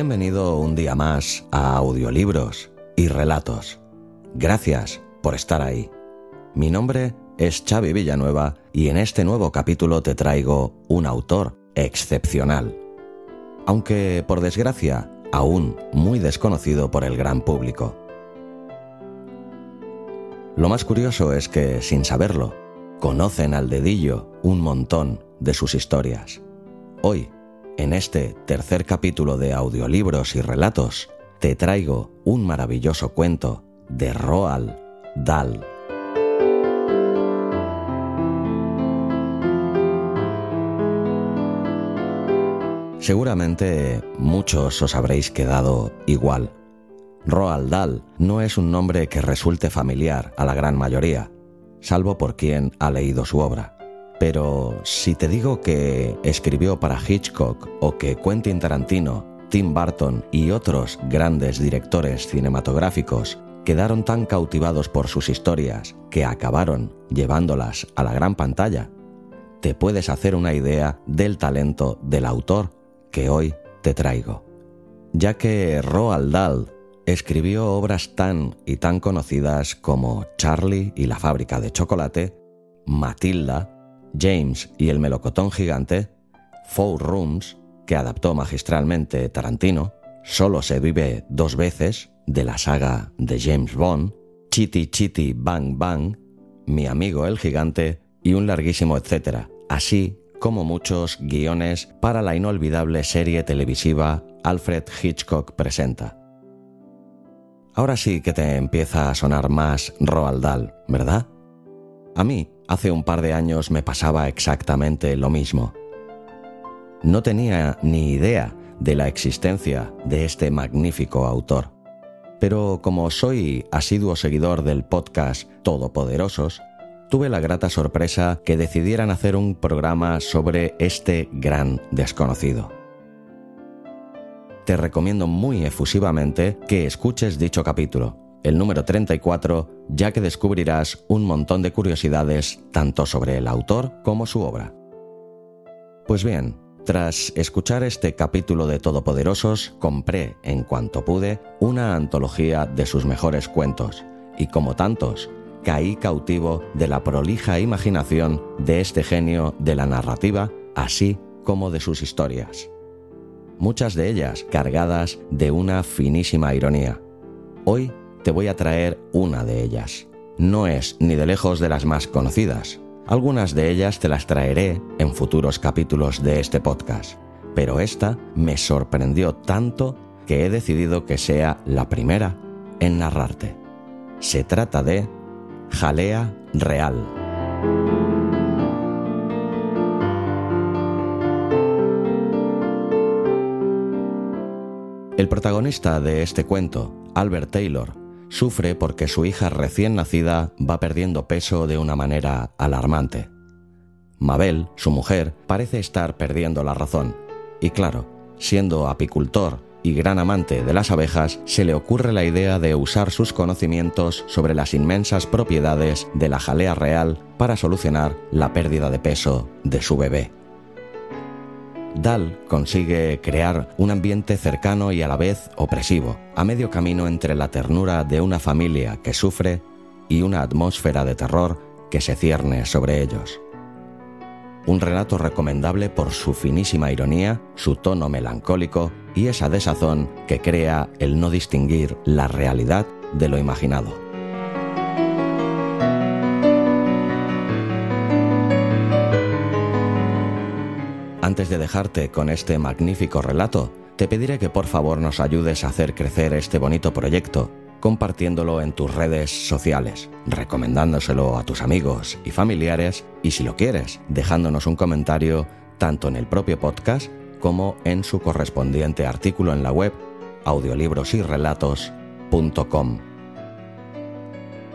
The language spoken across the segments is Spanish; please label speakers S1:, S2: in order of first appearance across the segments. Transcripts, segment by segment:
S1: Bienvenido un día más a Audiolibros y Relatos. Gracias por estar ahí. Mi nombre es Xavi Villanueva y en este nuevo capítulo te traigo un autor excepcional. Aunque, por desgracia, aún muy desconocido por el gran público. Lo más curioso es que, sin saberlo, conocen al dedillo un montón de sus historias. Hoy, en este tercer capítulo de audiolibros y relatos, te traigo un maravilloso cuento de Roald Dahl. Seguramente muchos os habréis quedado igual. Roald Dahl no es un nombre que resulte familiar a la gran mayoría, salvo por quien ha leído su obra. Pero si te digo que escribió para Hitchcock o que Quentin Tarantino, Tim Burton y otros grandes directores cinematográficos quedaron tan cautivados por sus historias que acabaron llevándolas a la gran pantalla, te puedes hacer una idea del talento del autor que hoy te traigo. Ya que Roald Dahl escribió obras tan y tan conocidas como Charlie y la fábrica de chocolate, Matilda, James y el melocotón gigante, Four Rooms, que adaptó magistralmente Tarantino, Solo se vive dos veces, de la saga de James Bond, Chitty Chitty Bang Bang, Mi amigo el gigante y un larguísimo etcétera, así como muchos guiones para la inolvidable serie televisiva Alfred Hitchcock Presenta. Ahora sí que te empieza a sonar más Roald Dahl, ¿verdad? A mí, hace un par de años me pasaba exactamente lo mismo. No tenía ni idea de la existencia de este magnífico autor. Pero como soy asiduo seguidor del podcast Todopoderosos, tuve la grata sorpresa que decidieran hacer un programa sobre este gran desconocido. Te recomiendo muy efusivamente que escuches dicho capítulo, el número 34, ya que descubrirás un montón de curiosidades tanto sobre el autor como su obra. Pues bien, tras escuchar este capítulo de Todopoderosos, compré, en cuanto pude, una antología de sus mejores cuentos, y como tantos, caí cautivo de la prolija imaginación de este genio de la narrativa, así como de sus historias. Muchas de ellas cargadas de una finísima ironía. Hoy te voy a traer una de ellas. No es ni de lejos de las más conocidas. Algunas de ellas te las traeré en futuros capítulos de este podcast, pero esta me sorprendió tanto que he decidido que sea la primera en narrarte. Se trata de Jalea Real. El protagonista de este cuento, Albert Taylor, sufre porque su hija recién nacida va perdiendo peso de una manera alarmante. Mabel, su mujer, parece estar perdiendo la razón. Y claro, siendo apicultor y gran amante de las abejas, se le ocurre la idea de usar sus conocimientos sobre las inmensas propiedades de la jalea real para solucionar la pérdida de peso de su bebé. Dahl consigue crear un ambiente cercano y a la vez opresivo, a medio camino entre la ternura de una familia que sufre y una atmósfera de terror que se cierne sobre ellos. Un relato recomendable por su finísima ironía, su tono melancólico y esa desazón que crea el no distinguir la realidad de lo imaginado. Antes de dejarte con este magnífico relato, te pediré que por favor nos ayudes a hacer crecer este bonito proyecto compartiéndolo en tus redes sociales, recomendándoselo a tus amigos y familiares y si lo quieres, dejándonos un comentario tanto en el propio podcast como en su correspondiente artículo en la web audiolibrosyrelatos.com.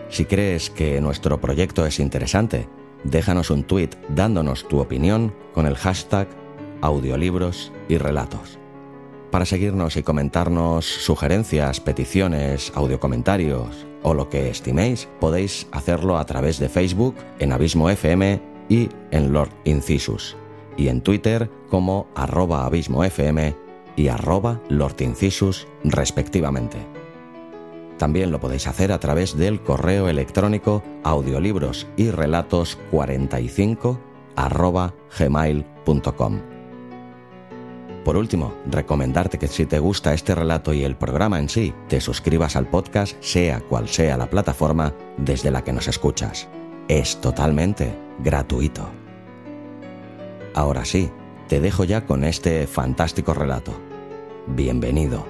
S1: Si crees que nuestro proyecto es interesante, déjanos un tweet dándonos tu opinión con el hashtag audiolibros y relatos. Para seguirnos y comentarnos sugerencias, peticiones, audiocomentarios o lo que estiméis, podéis hacerlo a través de Facebook en Abismo FM y en Lord Incisus, y en Twitter como arroba y arroba Lord Incisus respectivamente. También lo podéis hacer a través del correo electrónico audiolibros y relatos 45 arroba gmail.com. Por último, recomendarte que si te gusta este relato y el programa en sí, te suscribas al podcast sea cual sea la plataforma desde la que nos escuchas. Es totalmente gratuito. Ahora sí, te dejo ya con este fantástico relato. Bienvenido,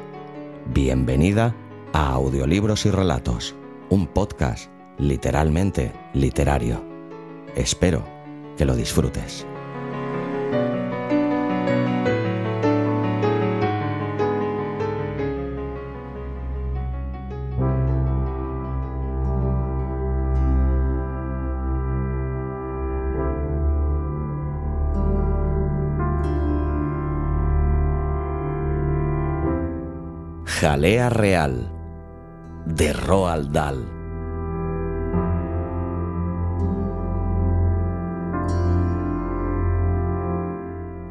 S1: bienvenida a Audiolibros y Relatos, un podcast literalmente literario. Espero que lo disfrutes. Jalea Real de Roald Dahl.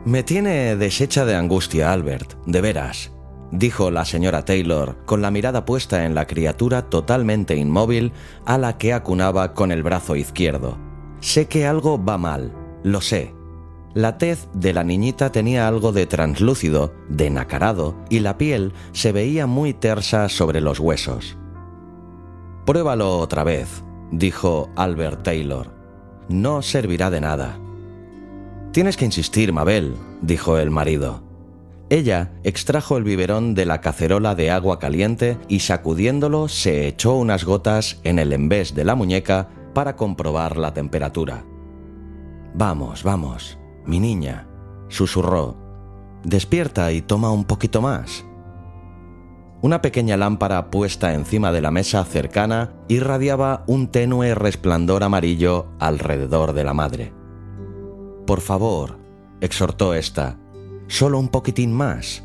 S1: Me tiene deshecha de angustia, Albert, de veras, dijo la señora Taylor, con la mirada puesta en la criatura totalmente inmóvil a la que acunaba con el brazo izquierdo. Sé que algo va mal, lo sé, la tez de la niñita tenía algo de translúcido, de nacarado, y la piel se veía muy tersa sobre los huesos. Pruébalo otra vez, dijo Albert Taylor. No servirá de nada. Tienes que insistir, Mabel, dijo el marido. Ella extrajo el biberón de la cacerola de agua caliente y sacudiéndolo se echó unas gotas en el envés de la muñeca para comprobar la temperatura. Vamos, vamos, mi niña, susurró, despierta y toma un poquito más. Una pequeña lámpara puesta encima de la mesa cercana irradiaba un tenue resplandor amarillo alrededor de la madre. Por favor, exhortó ésta, solo un poquitín más.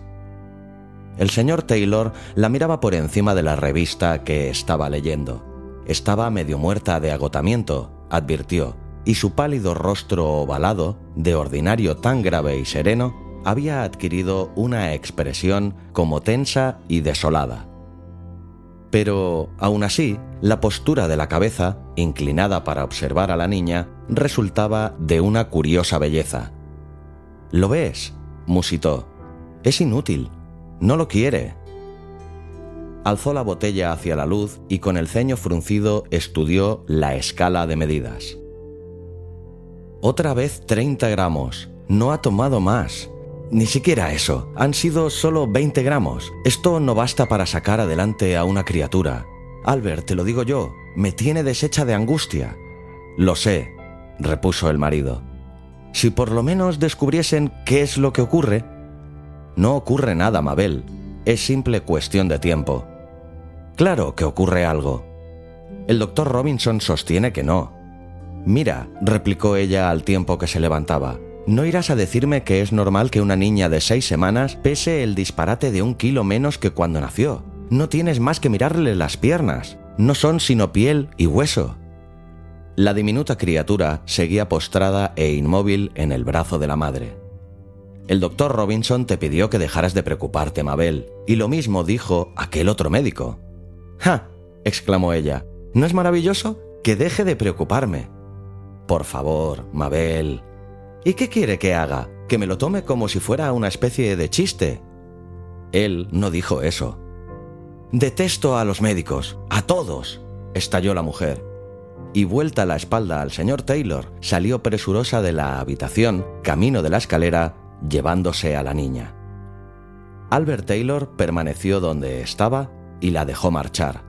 S1: El señor Taylor la miraba por encima de la revista que estaba leyendo. Estaba medio muerta de agotamiento, advirtió, y su pálido rostro ovalado, de ordinario tan grave y sereno, había adquirido una expresión como tensa y desolada. Pero, aún así, la postura de la cabeza, inclinada para observar a la niña, resultaba de una curiosa belleza. ¿Lo ves? musitó. Es inútil. No lo quiere. Alzó la botella hacia la luz y con el ceño fruncido estudió la escala de medidas. Otra vez 30 gramos. No ha tomado más. Ni siquiera eso. Han sido solo 20 gramos. Esto no basta para sacar adelante a una criatura. Albert, te lo digo yo, me tiene deshecha de angustia. Lo sé, repuso el marido. Si por lo menos descubriesen qué es lo que ocurre. No ocurre nada, Mabel. Es simple cuestión de tiempo. Claro que ocurre algo. El doctor Robinson sostiene que no, Mira, replicó ella al tiempo que se levantaba, ¿no irás a decirme que es normal que una niña de seis semanas pese el disparate de un kilo menos que cuando nació? No tienes más que mirarle las piernas, no son sino piel y hueso. La diminuta criatura seguía postrada e inmóvil en el brazo de la madre. El doctor Robinson te pidió que dejaras de preocuparte, Mabel, y lo mismo dijo aquel otro médico. ¡Ja! exclamó ella. ¿No es maravilloso? Que deje de preocuparme. Por favor, Mabel. ¿Y qué quiere que haga? ¿Que me lo tome como si fuera una especie de chiste? Él no dijo eso. Detesto a los médicos, a todos, estalló la mujer. Y vuelta la espalda al señor Taylor, salió presurosa de la habitación, camino de la escalera, llevándose a la niña. Albert Taylor permaneció donde estaba y la dejó marchar.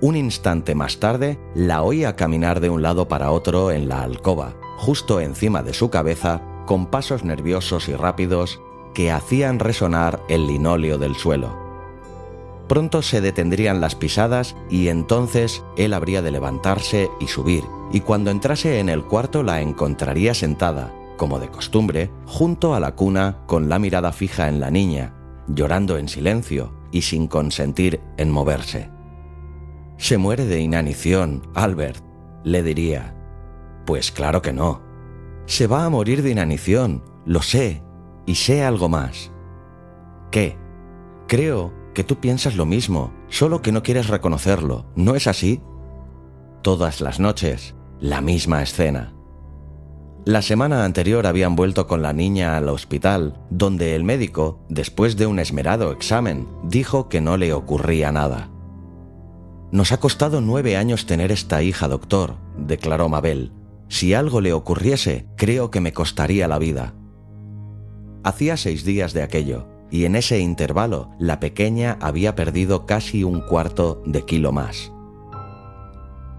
S1: Un instante más tarde la oía caminar de un lado para otro en la alcoba, justo encima de su cabeza, con pasos nerviosos y rápidos que hacían resonar el linóleo del suelo. Pronto se detendrían las pisadas y entonces él habría de levantarse y subir, y cuando entrase en el cuarto la encontraría sentada, como de costumbre, junto a la cuna con la mirada fija en la niña, llorando en silencio y sin consentir en moverse. Se muere de inanición, Albert, le diría. Pues claro que no. Se va a morir de inanición, lo sé, y sé algo más. ¿Qué? Creo que tú piensas lo mismo, solo que no quieres reconocerlo, ¿no es así? Todas las noches, la misma escena. La semana anterior habían vuelto con la niña al hospital, donde el médico, después de un esmerado examen, dijo que no le ocurría nada. Nos ha costado nueve años tener esta hija, doctor, declaró Mabel. Si algo le ocurriese, creo que me costaría la vida. Hacía seis días de aquello, y en ese intervalo la pequeña había perdido casi un cuarto de kilo más.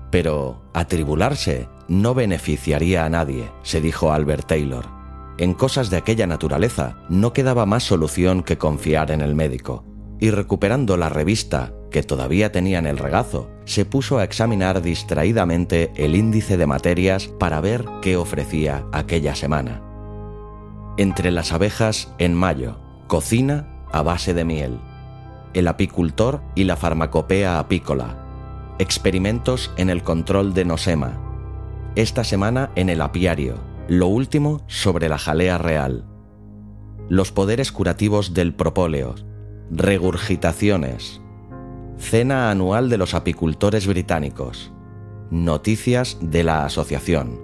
S1: Pero atribularse no beneficiaría a nadie, se dijo Albert Taylor. En cosas de aquella naturaleza no quedaba más solución que confiar en el médico. Y recuperando la revista, que todavía tenía en el regazo, se puso a examinar distraídamente el índice de materias para ver qué ofrecía aquella semana. Entre las abejas en mayo, cocina a base de miel, el apicultor y la farmacopea apícola, experimentos en el control de nosema, esta semana en el apiario, lo último sobre la jalea real, los poderes curativos del propóleo, regurgitaciones, cena anual de los apicultores británicos, noticias de la asociación.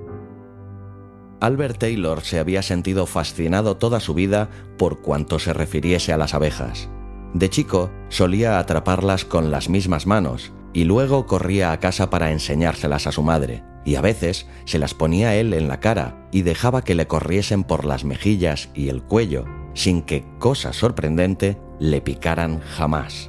S1: Albert Taylor se había sentido fascinado toda su vida por cuanto se refiriese a las abejas. De chico solía atraparlas con las mismas manos y luego corría a casa para enseñárselas a su madre, y a veces se las ponía él en la cara y dejaba que le corriesen por las mejillas y el cuello, sin que, cosa sorprendente, le picaran jamás.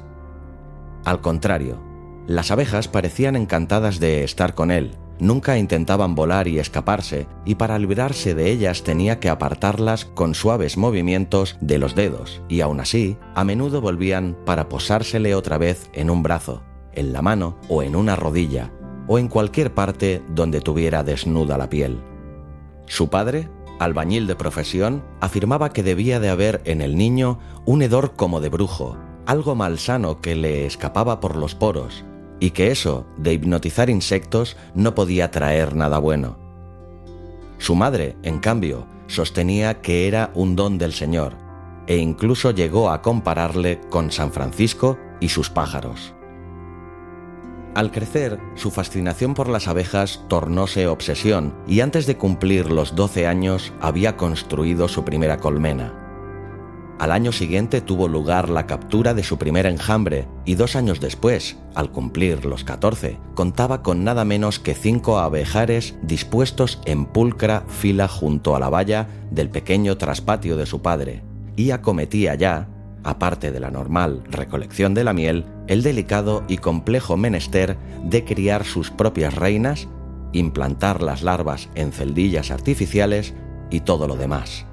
S1: Al contrario, las abejas parecían encantadas de estar con él, nunca intentaban volar y escaparse, y para librarse de ellas tenía que apartarlas con suaves movimientos de los dedos, y aún así, a menudo volvían para posársele otra vez en un brazo, en la mano o en una rodilla, o en cualquier parte donde tuviera desnuda la piel. Su padre, albañil de profesión, afirmaba que debía de haber en el niño un hedor como de brujo, algo malsano que le escapaba por los poros, y que eso de hipnotizar insectos no podía traer nada bueno. Su madre, en cambio, sostenía que era un don del Señor, e incluso llegó a compararle con San Francisco y sus pájaros. Al crecer, su fascinación por las abejas tornóse obsesión y antes de cumplir los 12 años había construido su primera colmena. Al año siguiente tuvo lugar la captura de su primer enjambre y dos años después, al cumplir los 14, contaba con nada menos que cinco abejares dispuestos en pulcra fila junto a la valla del pequeño traspatio de su padre, y acometía ya, aparte de la normal recolección de la miel, el delicado y complejo menester de criar sus propias reinas, implantar las larvas en celdillas artificiales y todo lo demás.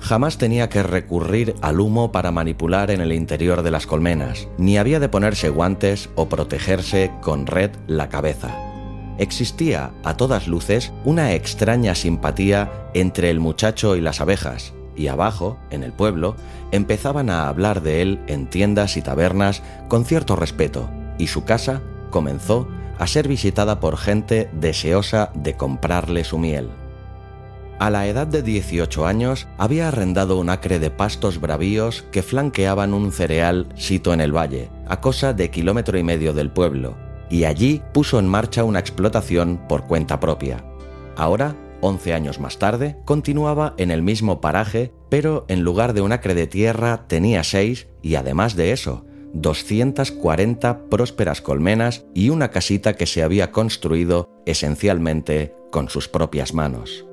S1: Jamás tenía que recurrir al humo para manipular en el interior de las colmenas, ni había de ponerse guantes o protegerse con red la cabeza. Existía, a todas luces, una extraña simpatía entre el muchacho y las abejas, y abajo, en el pueblo, empezaban a hablar de él en tiendas y tabernas con cierto respeto, y su casa comenzó a ser visitada por gente deseosa de comprarle su miel. A la edad de 18 años había arrendado un acre de pastos bravíos que flanqueaban un cereal sito en el valle, a cosa de kilómetro y medio del pueblo, y allí puso en marcha una explotación por cuenta propia. Ahora, 11 años más tarde, continuaba en el mismo paraje, pero en lugar de un acre de tierra tenía seis y además de eso, 240 prósperas colmenas y una casita que se había construido esencialmente con sus propias manos.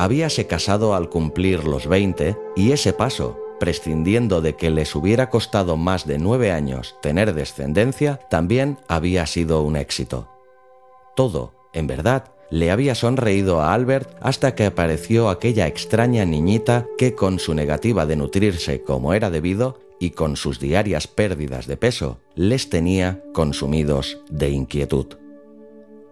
S1: Habíase casado al cumplir los 20 y ese paso, prescindiendo de que les hubiera costado más de nueve años tener descendencia, también había sido un éxito. Todo, en verdad, le había sonreído a Albert hasta que apareció aquella extraña niñita que con su negativa de nutrirse como era debido y con sus diarias pérdidas de peso les tenía consumidos de inquietud.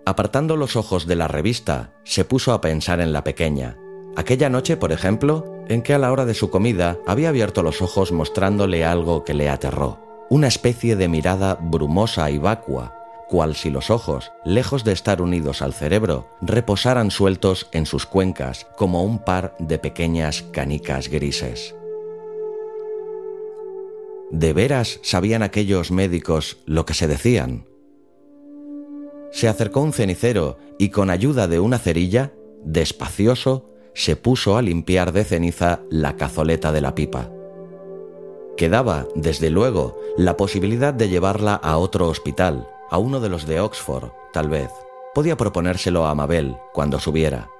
S1: Apartando los ojos de la revista, se puso a pensar en la pequeña. Aquella noche, por ejemplo, en que a la hora de su comida había abierto los ojos mostrándole algo que le aterró. Una especie de mirada brumosa y vacua, cual si los ojos, lejos de estar unidos al cerebro, reposaran sueltos en sus cuencas como un par de pequeñas canicas grises. ¿De veras sabían aquellos médicos lo que se decían? Se acercó un cenicero y con ayuda de una cerilla, despacioso, se puso a limpiar de ceniza la cazoleta de la pipa. Quedaba, desde luego, la posibilidad de llevarla a otro hospital, a uno de los de Oxford, tal vez. Podía proponérselo a Mabel cuando subiera.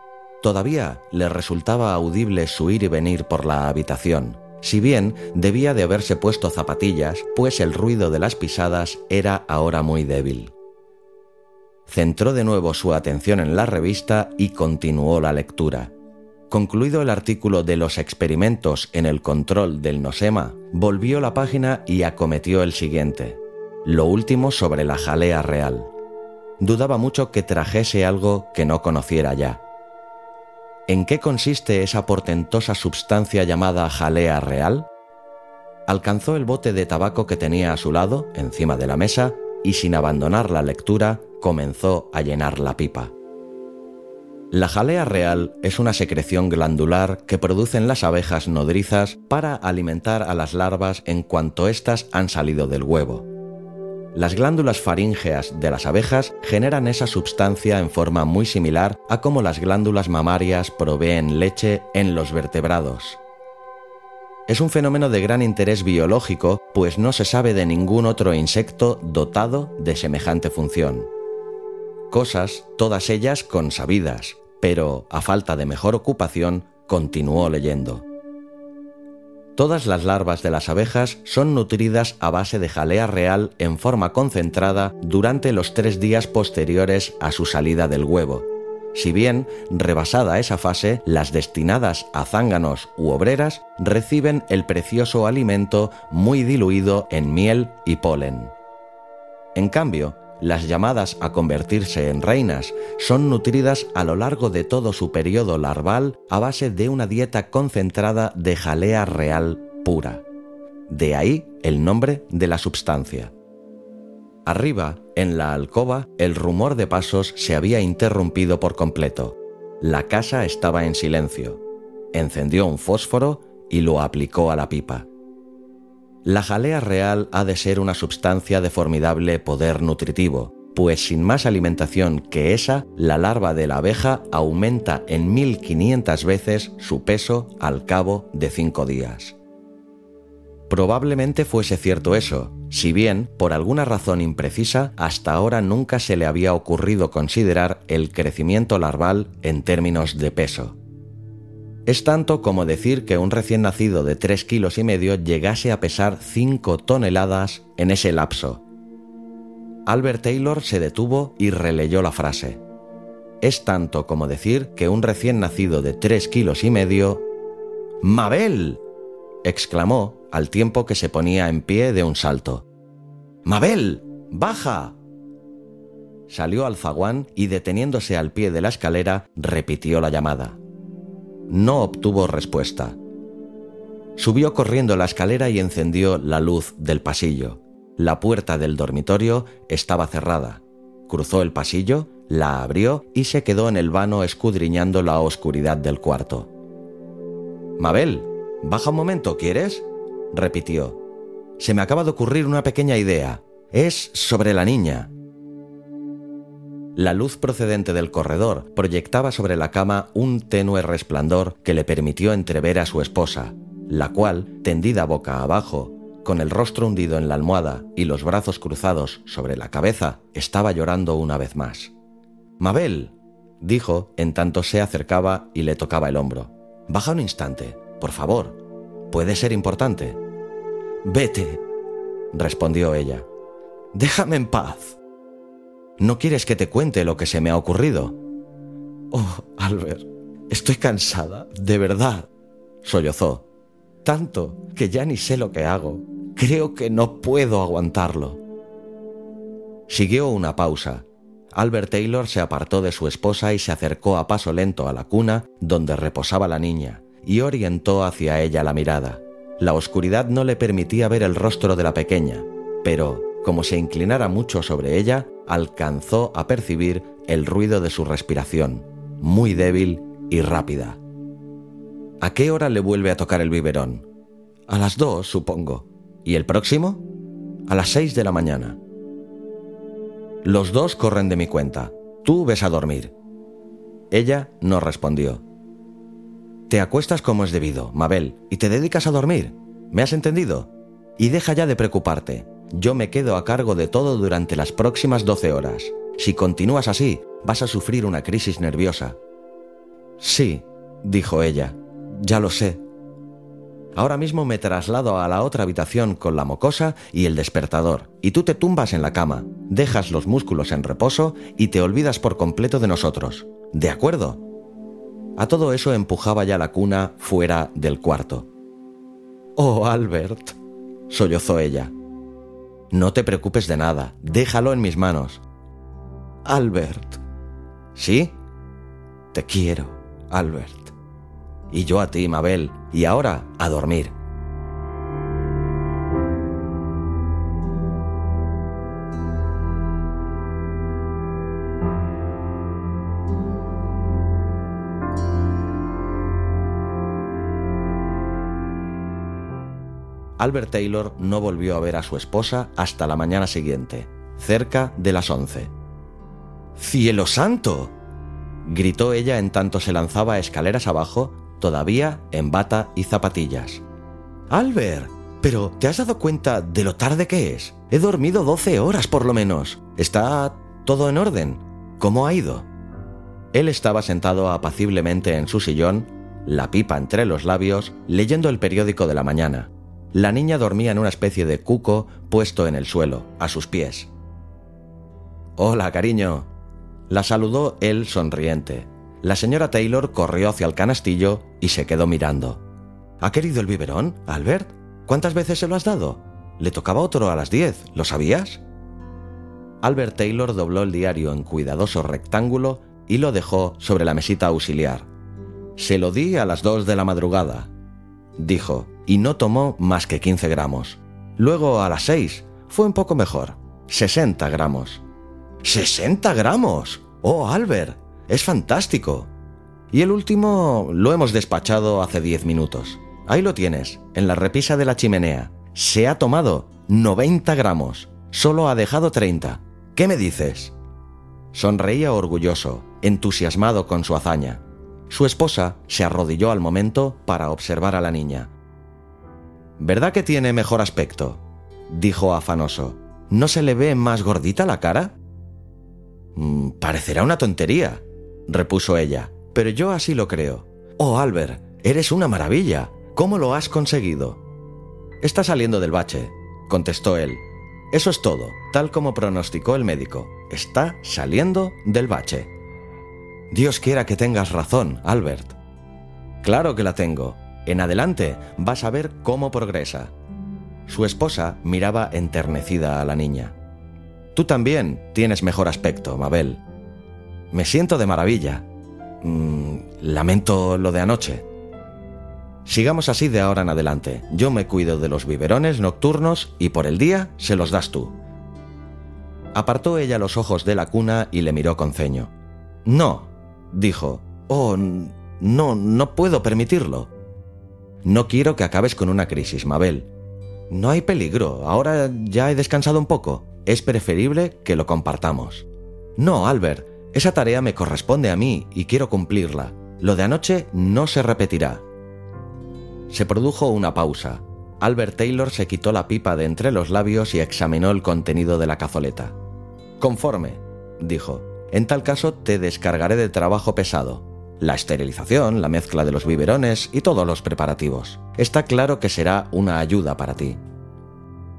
S1: Todavía le resultaba audible su ir y venir por la habitación, si bien debía de haberse puesto zapatillas, pues el ruido de las pisadas era ahora muy débil centró de nuevo su atención en la revista y continuó la lectura. Concluido el artículo de los experimentos en el control del nosema, volvió la página y acometió el siguiente, lo último sobre la jalea real. Dudaba mucho que trajese algo que no conociera ya. ¿En qué consiste esa portentosa substancia llamada jalea real? Alcanzó el bote de tabaco que tenía a su lado, encima de la mesa, y sin abandonar la lectura, comenzó a llenar la pipa. La jalea real es una secreción glandular que producen las abejas nodrizas para alimentar a las larvas en cuanto éstas han salido del huevo. Las glándulas faríngeas de las abejas generan esa sustancia en forma muy similar a como las glándulas mamarias proveen leche en los vertebrados. Es un fenómeno de gran interés biológico, pues no se sabe de ningún otro insecto dotado de semejante función cosas todas ellas consabidas, pero a falta de mejor ocupación, continuó leyendo. Todas las larvas de las abejas son nutridas a base de jalea real en forma concentrada durante los tres días posteriores a su salida del huevo. Si bien, rebasada esa fase, las destinadas a zánganos u obreras reciben el precioso alimento muy diluido en miel y polen. En cambio, las llamadas a convertirse en reinas son nutridas a lo largo de todo su periodo larval a base de una dieta concentrada de jalea real pura. De ahí el nombre de la substancia. Arriba, en la alcoba, el rumor de pasos se había interrumpido por completo. La casa estaba en silencio. Encendió un fósforo y lo aplicó a la pipa. La jalea real ha de ser una sustancia de formidable poder nutritivo, pues sin más alimentación que esa, la larva de la abeja aumenta en 1500 veces su peso al cabo de cinco días. Probablemente fuese cierto eso, si bien, por alguna razón imprecisa, hasta ahora nunca se le había ocurrido considerar el crecimiento larval en términos de peso. Es tanto como decir que un recién nacido de 3 kilos y medio llegase a pesar 5 toneladas en ese lapso. Albert Taylor se detuvo y releyó la frase. Es tanto como decir que un recién nacido de 3 kilos y medio... ¡Mabel! Exclamó al tiempo que se ponía en pie de un salto. ¡Mabel! ¡Baja! Salió al zaguán y deteniéndose al pie de la escalera repitió la llamada no obtuvo respuesta. Subió corriendo la escalera y encendió la luz del pasillo. La puerta del dormitorio estaba cerrada. Cruzó el pasillo, la abrió y se quedó en el vano escudriñando la oscuridad del cuarto. Mabel, baja un momento, ¿quieres? repitió. Se me acaba de ocurrir una pequeña idea. Es sobre la niña. La luz procedente del corredor proyectaba sobre la cama un tenue resplandor que le permitió entrever a su esposa, la cual, tendida boca abajo, con el rostro hundido en la almohada y los brazos cruzados sobre la cabeza, estaba llorando una vez más. Mabel, dijo en tanto se acercaba y le tocaba el hombro. Baja un instante, por favor. Puede ser importante. Vete, respondió ella. Déjame en paz. ¿No quieres que te cuente lo que se me ha ocurrido? Oh, Albert, estoy cansada, de verdad, sollozó. Tanto que ya ni sé lo que hago. Creo que no puedo aguantarlo. Siguió una pausa. Albert Taylor se apartó de su esposa y se acercó a paso lento a la cuna donde reposaba la niña y orientó hacia ella la mirada. La oscuridad no le permitía ver el rostro de la pequeña, pero, como se inclinara mucho sobre ella, alcanzó a percibir el ruido de su respiración, muy débil y rápida. ¿A qué hora le vuelve a tocar el biberón? A las dos, supongo. ¿Y el próximo? A las seis de la mañana. Los dos corren de mi cuenta. Tú ves a dormir. Ella no respondió. Te acuestas como es debido, Mabel, y te dedicas a dormir. ¿Me has entendido? Y deja ya de preocuparte. Yo me quedo a cargo de todo durante las próximas 12 horas. Si continúas así, vas a sufrir una crisis nerviosa. Sí, dijo ella, ya lo sé. Ahora mismo me traslado a la otra habitación con la mocosa y el despertador, y tú te tumbas en la cama, dejas los músculos en reposo y te olvidas por completo de nosotros. ¿De acuerdo? A todo eso empujaba ya la cuna fuera del cuarto. Oh, Albert, sollozó ella. No te preocupes de nada, déjalo en mis manos. Albert. ¿Sí? Te quiero, Albert. Y yo a ti, Mabel. Y ahora, a dormir. Albert Taylor no volvió a ver a su esposa hasta la mañana siguiente, cerca de las once. ¡Cielo santo! gritó ella en tanto se lanzaba escaleras abajo, todavía en bata y zapatillas. Albert, pero ¿te has dado cuenta de lo tarde que es? He dormido doce horas por lo menos. ¿Está todo en orden? ¿Cómo ha ido? Él estaba sentado apaciblemente en su sillón, la pipa entre los labios, leyendo el periódico de la mañana. La niña dormía en una especie de cuco puesto en el suelo, a sus pies. Hola, cariño. La saludó él sonriente. La señora Taylor corrió hacia el canastillo y se quedó mirando. ¿Ha querido el biberón, Albert? ¿Cuántas veces se lo has dado? Le tocaba otro a las diez, ¿lo sabías? Albert Taylor dobló el diario en cuidadoso rectángulo y lo dejó sobre la mesita auxiliar. Se lo di a las dos de la madrugada, dijo, y no tomó más que 15 gramos. Luego a las 6 fue un poco mejor, 60 gramos. ¡60 gramos! ¡Oh, Albert! ¡Es fantástico! Y el último lo hemos despachado hace 10 minutos. Ahí lo tienes, en la repisa de la chimenea. Se ha tomado 90 gramos. Solo ha dejado 30. ¿Qué me dices? Sonreía orgulloso, entusiasmado con su hazaña. Su esposa se arrodilló al momento para observar a la niña. ¿Verdad que tiene mejor aspecto? dijo afanoso. ¿No se le ve más gordita la cara? Mm, parecerá una tontería, repuso ella, pero yo así lo creo. Oh, Albert, eres una maravilla. ¿Cómo lo has conseguido? Está saliendo del bache, contestó él. Eso es todo, tal como pronosticó el médico. Está saliendo del bache. Dios quiera que tengas razón, Albert. Claro que la tengo, en adelante vas a ver cómo progresa. Su esposa miraba enternecida a la niña. Tú también tienes mejor aspecto, Mabel. Me siento de maravilla. Mm, lamento lo de anoche. Sigamos así de ahora en adelante. Yo me cuido de los biberones nocturnos y por el día se los das tú. Apartó ella los ojos de la cuna y le miró con ceño. No, dijo. Oh, no, no puedo permitirlo. No quiero que acabes con una crisis, Mabel. No hay peligro, ahora ya he descansado un poco. Es preferible que lo compartamos. No, Albert, esa tarea me corresponde a mí y quiero cumplirla. Lo de anoche no se repetirá. Se produjo una pausa. Albert Taylor se quitó la pipa de entre los labios y examinó el contenido de la cazoleta. Conforme, dijo. En tal caso te descargaré de trabajo pesado. La esterilización, la mezcla de los biberones y todos los preparativos. Está claro que será una ayuda para ti.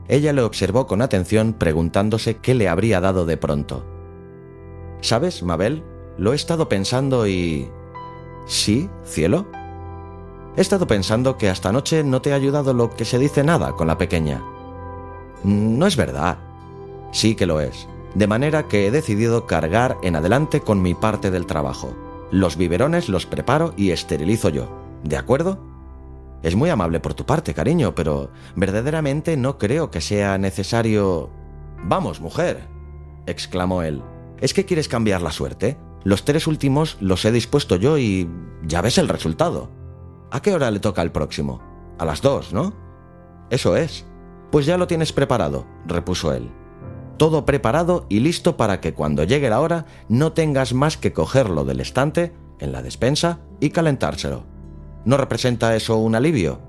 S1: Ella le observó con atención preguntándose qué le habría dado de pronto. ¿Sabes, Mabel? Lo he estado pensando y... ¿Sí, cielo? He estado pensando que hasta anoche no te ha ayudado lo que se dice nada con la pequeña. No es verdad. Sí que lo es. De manera que he decidido cargar en adelante con mi parte del trabajo. Los biberones los preparo y esterilizo yo. ¿De acuerdo? Es muy amable por tu parte, cariño, pero verdaderamente no creo que sea necesario... Vamos, mujer, exclamó él. ¿Es que quieres cambiar la suerte? Los tres últimos los he dispuesto yo y ya ves el resultado. ¿A qué hora le toca el próximo? A las dos, ¿no? Eso es. Pues ya lo tienes preparado, repuso él. Todo preparado y listo para que cuando llegue la hora no tengas más que cogerlo del estante, en la despensa, y calentárselo. ¿No representa eso un alivio?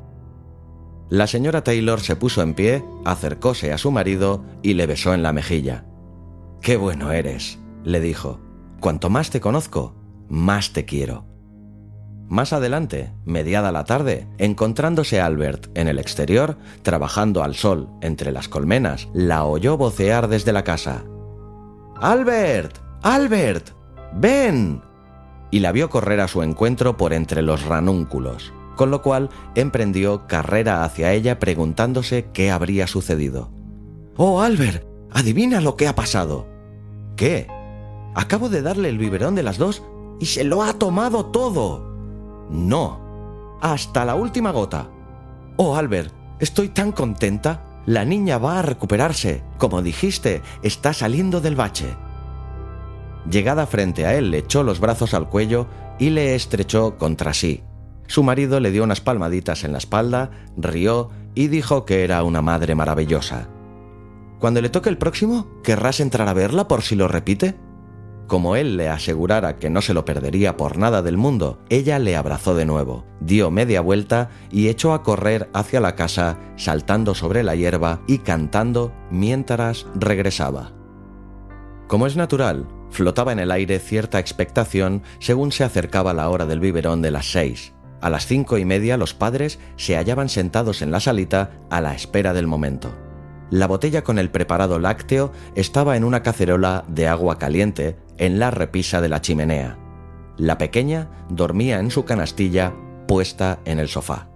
S1: La señora Taylor se puso en pie, acercóse a su marido y le besó en la mejilla. Qué bueno eres, le dijo. Cuanto más te conozco, más te quiero. Más adelante, mediada la tarde, encontrándose Albert en el exterior, trabajando al sol entre las colmenas, la oyó vocear desde la casa. Albert. Albert. ven y la vio correr a su encuentro por entre los ranúnculos, con lo cual emprendió carrera hacia ella preguntándose qué habría sucedido. Oh, Albert, adivina lo que ha pasado. ¿Qué? Acabo de darle el biberón de las dos y se lo ha tomado todo. No, hasta la última gota. Oh, Albert, estoy tan contenta. La niña va a recuperarse. Como dijiste, está saliendo del bache. Llegada frente a él, le echó los brazos al cuello y le estrechó contra sí. Su marido le dio unas palmaditas en la espalda, rió y dijo que era una madre maravillosa. Cuando le toque el próximo, ¿querrás entrar a verla por si lo repite? Como él le asegurara que no se lo perdería por nada del mundo, ella le abrazó de nuevo, dio media vuelta y echó a correr hacia la casa, saltando sobre la hierba y cantando mientras regresaba. Como es natural, flotaba en el aire cierta expectación según se acercaba la hora del biberón de las seis. A las cinco y media los padres se hallaban sentados en la salita a la espera del momento. La botella con el preparado lácteo estaba en una cacerola de agua caliente en la repisa de la chimenea. La pequeña dormía en su canastilla puesta en el sofá.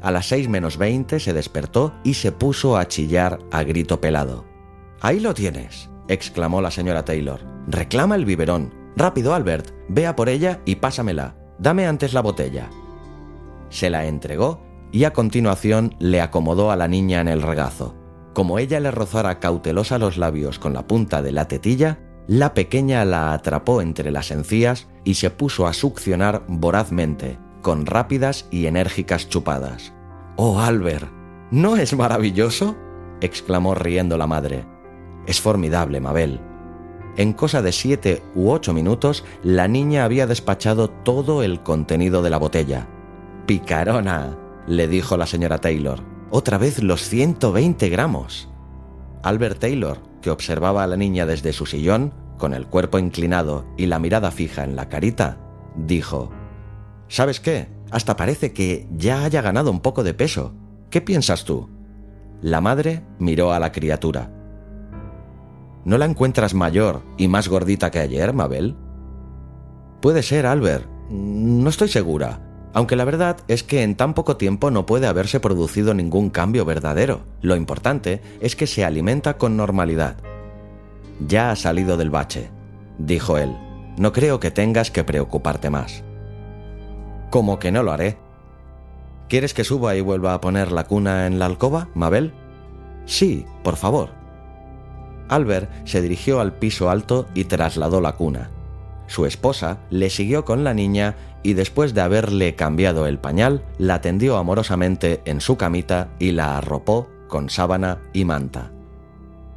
S1: A las seis menos veinte se despertó y se puso a chillar a grito pelado. Ahí lo tienes, exclamó la señora Taylor. Reclama el biberón. Rápido, Albert. Vea por ella y pásamela. Dame antes la botella. Se la entregó y a continuación le acomodó a la niña en el regazo. Como ella le rozara cautelosa los labios con la punta de la tetilla, la pequeña la atrapó entre las encías y se puso a succionar vorazmente, con rápidas y enérgicas chupadas. ¡Oh, Albert! ¿No es maravilloso? exclamó riendo la madre. Es formidable, Mabel. En cosa de siete u ocho minutos, la niña había despachado todo el contenido de la botella. Picarona, le dijo la señora Taylor. Otra vez los 120 gramos. Albert Taylor, que observaba a la niña desde su sillón, con el cuerpo inclinado y la mirada fija en la carita, dijo, ¿Sabes qué? Hasta parece que ya haya ganado un poco de peso. ¿Qué piensas tú? La madre miró a la criatura. ¿No la encuentras mayor y más gordita que ayer, Mabel? Puede ser, Albert. No estoy segura. Aunque la verdad es que en tan poco tiempo no puede haberse producido ningún cambio verdadero. Lo importante es que se alimenta con normalidad. Ya ha salido del bache, dijo él. No creo que tengas que preocuparte más. ¿Cómo que no lo haré? ¿Quieres que suba y vuelva a poner la cuna en la alcoba, Mabel? Sí, por favor. Albert se dirigió al piso alto y trasladó la cuna. Su esposa le siguió con la niña y después de haberle cambiado el pañal, la tendió amorosamente en su camita y la arropó con sábana y manta.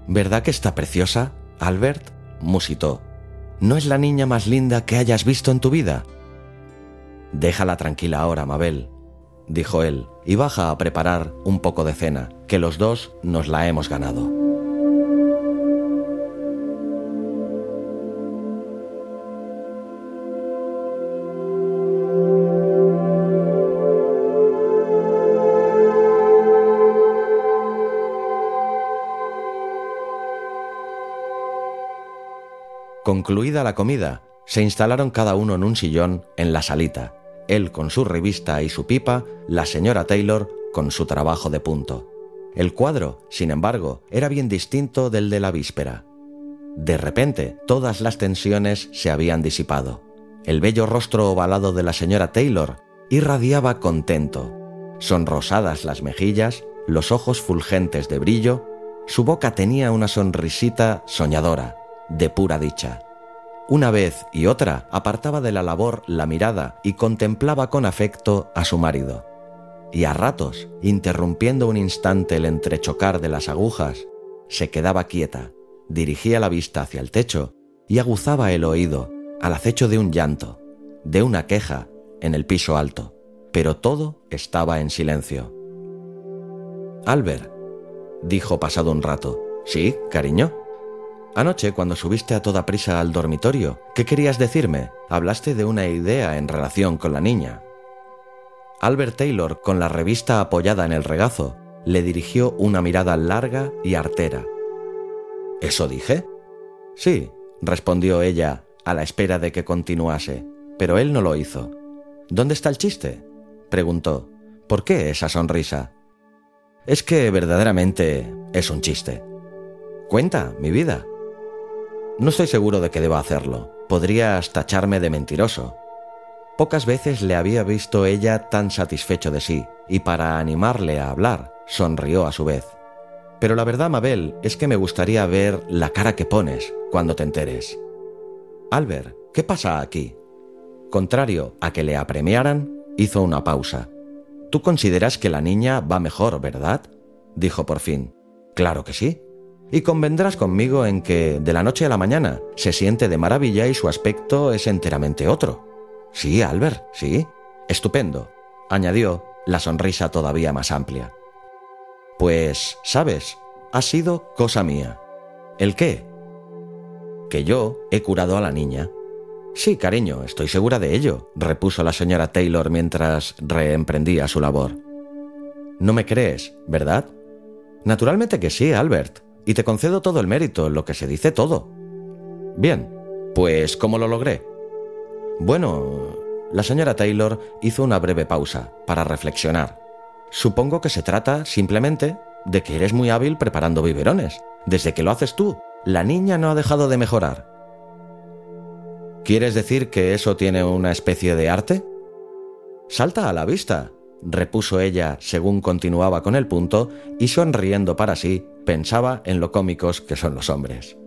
S1: ¿Verdad que está preciosa, Albert? musitó. ¿No es la niña más linda que hayas visto en tu vida? Déjala tranquila ahora, Mabel, dijo él, y baja a preparar un poco de cena, que los dos nos la hemos ganado. Concluida la comida, se instalaron cada uno en un sillón en la salita, él con su revista y su pipa, la señora Taylor con su trabajo de punto. El cuadro, sin embargo, era bien distinto del de la víspera. De repente, todas las tensiones se habían disipado. El bello rostro ovalado de la señora Taylor irradiaba contento. Sonrosadas las mejillas, los ojos fulgentes de brillo, su boca tenía una sonrisita soñadora, de pura dicha. Una vez y otra apartaba de la labor la mirada y contemplaba con afecto a su marido y a ratos, interrumpiendo un instante el entrechocar de las agujas, se quedaba quieta, dirigía la vista hacia el techo y aguzaba el oído al acecho de un llanto, de una queja en el piso alto, pero todo estaba en silencio. Albert, dijo pasado un rato. Sí, cariño. Anoche, cuando subiste a toda prisa al dormitorio, ¿qué querías decirme? Hablaste de una idea en relación con la niña. Albert Taylor, con la revista apoyada en el regazo, le dirigió una mirada larga y artera. ¿Eso dije? Sí, respondió ella, a la espera de que continuase, pero él no lo hizo. ¿Dónde está el chiste? preguntó. ¿Por qué esa sonrisa? Es que verdaderamente es un chiste. Cuenta, mi vida. No estoy seguro de que deba hacerlo. Podrías tacharme de mentiroso. Pocas veces le había visto ella tan satisfecho de sí, y para animarle a hablar, sonrió a su vez. Pero la verdad, Mabel, es que me gustaría ver la cara que pones cuando te enteres. Albert, ¿qué pasa aquí? Contrario a que le apremiaran, hizo una pausa. Tú consideras que la niña va mejor, ¿verdad? dijo por fin. Claro que sí. Y convendrás conmigo en que, de la noche a la mañana, se siente de maravilla y su aspecto es enteramente otro. Sí, Albert, sí. Estupendo, añadió, la sonrisa todavía más amplia. Pues, sabes, ha sido cosa mía. ¿El qué? Que yo he curado a la niña. Sí, cariño, estoy segura de ello, repuso la señora Taylor mientras reemprendía su labor. No me crees, ¿verdad? Naturalmente que sí, Albert, y te concedo todo el mérito, lo que se dice todo. Bien, pues ¿cómo lo logré? Bueno, la señora Taylor hizo una breve pausa para reflexionar. Supongo que se trata simplemente de que eres muy hábil preparando biberones. Desde que lo haces tú, la niña no ha dejado de mejorar. ¿Quieres decir que eso tiene una especie de arte? Salta a la vista, repuso ella según continuaba con el punto y sonriendo para sí, pensaba en lo cómicos que son los hombres.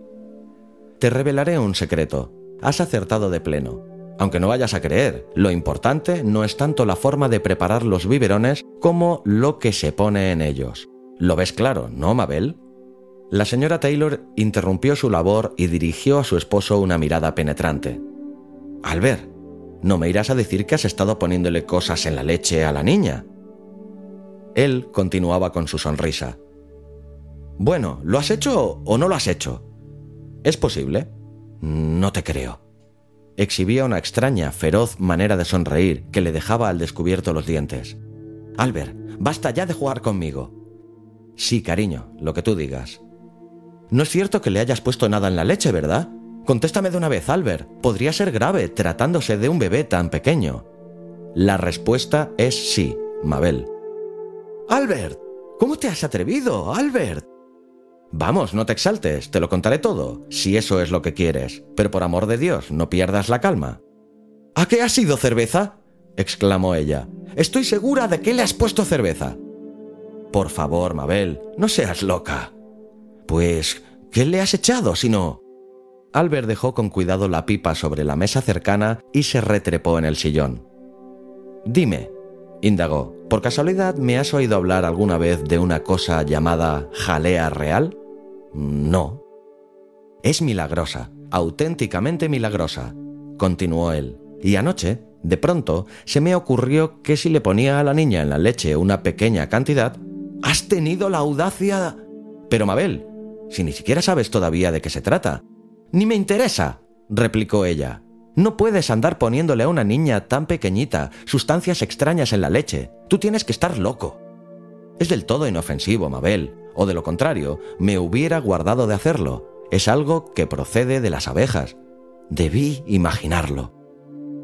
S1: Te revelaré un secreto. Has acertado de pleno. Aunque no vayas a creer, lo importante no es tanto la forma de preparar los biberones como lo que se pone en ellos. ¿Lo ves claro, no, Mabel? La señora Taylor interrumpió su labor y dirigió a su esposo una mirada penetrante. Albert, ¿no me irás a decir que has estado poniéndole cosas en la leche a la niña? Él continuaba con su sonrisa. Bueno, ¿lo has hecho o no lo has hecho? ¿Es posible? No te creo. Exhibía una extraña, feroz manera de sonreír que le dejaba al descubierto los dientes. Albert, basta ya de jugar conmigo. Sí, cariño, lo que tú digas. No es cierto que le hayas puesto nada en la leche, ¿verdad? Contéstame de una vez, Albert. Podría ser grave tratándose de un bebé tan pequeño. La respuesta es sí, Mabel. Albert, ¿cómo te has atrevido, Albert? Vamos, no te exaltes, te lo contaré todo, si eso es lo que quieres, pero por amor de Dios, no pierdas la calma. ¿A qué ha sido cerveza? exclamó ella. Estoy segura de que le has puesto cerveza. Por favor, Mabel, no seas loca. Pues, ¿qué le has echado si no? Albert dejó con cuidado la pipa sobre la mesa cercana y se retrepó en el sillón. Dime, indagó, ¿por casualidad me has oído hablar alguna vez de una cosa llamada jalea real? No. Es milagrosa, auténticamente milagrosa, continuó él. Y anoche, de pronto, se me ocurrió que si le ponía a la niña en la leche una pequeña cantidad, has tenido la audacia... Pero Mabel, si ni siquiera sabes todavía de qué se trata. Ni me interesa, replicó ella. No puedes andar poniéndole a una niña tan pequeñita sustancias extrañas en la leche. Tú tienes que estar loco. Es del todo inofensivo, Mabel o de lo contrario, me hubiera guardado de hacerlo. Es algo que procede de las abejas. Debí imaginarlo.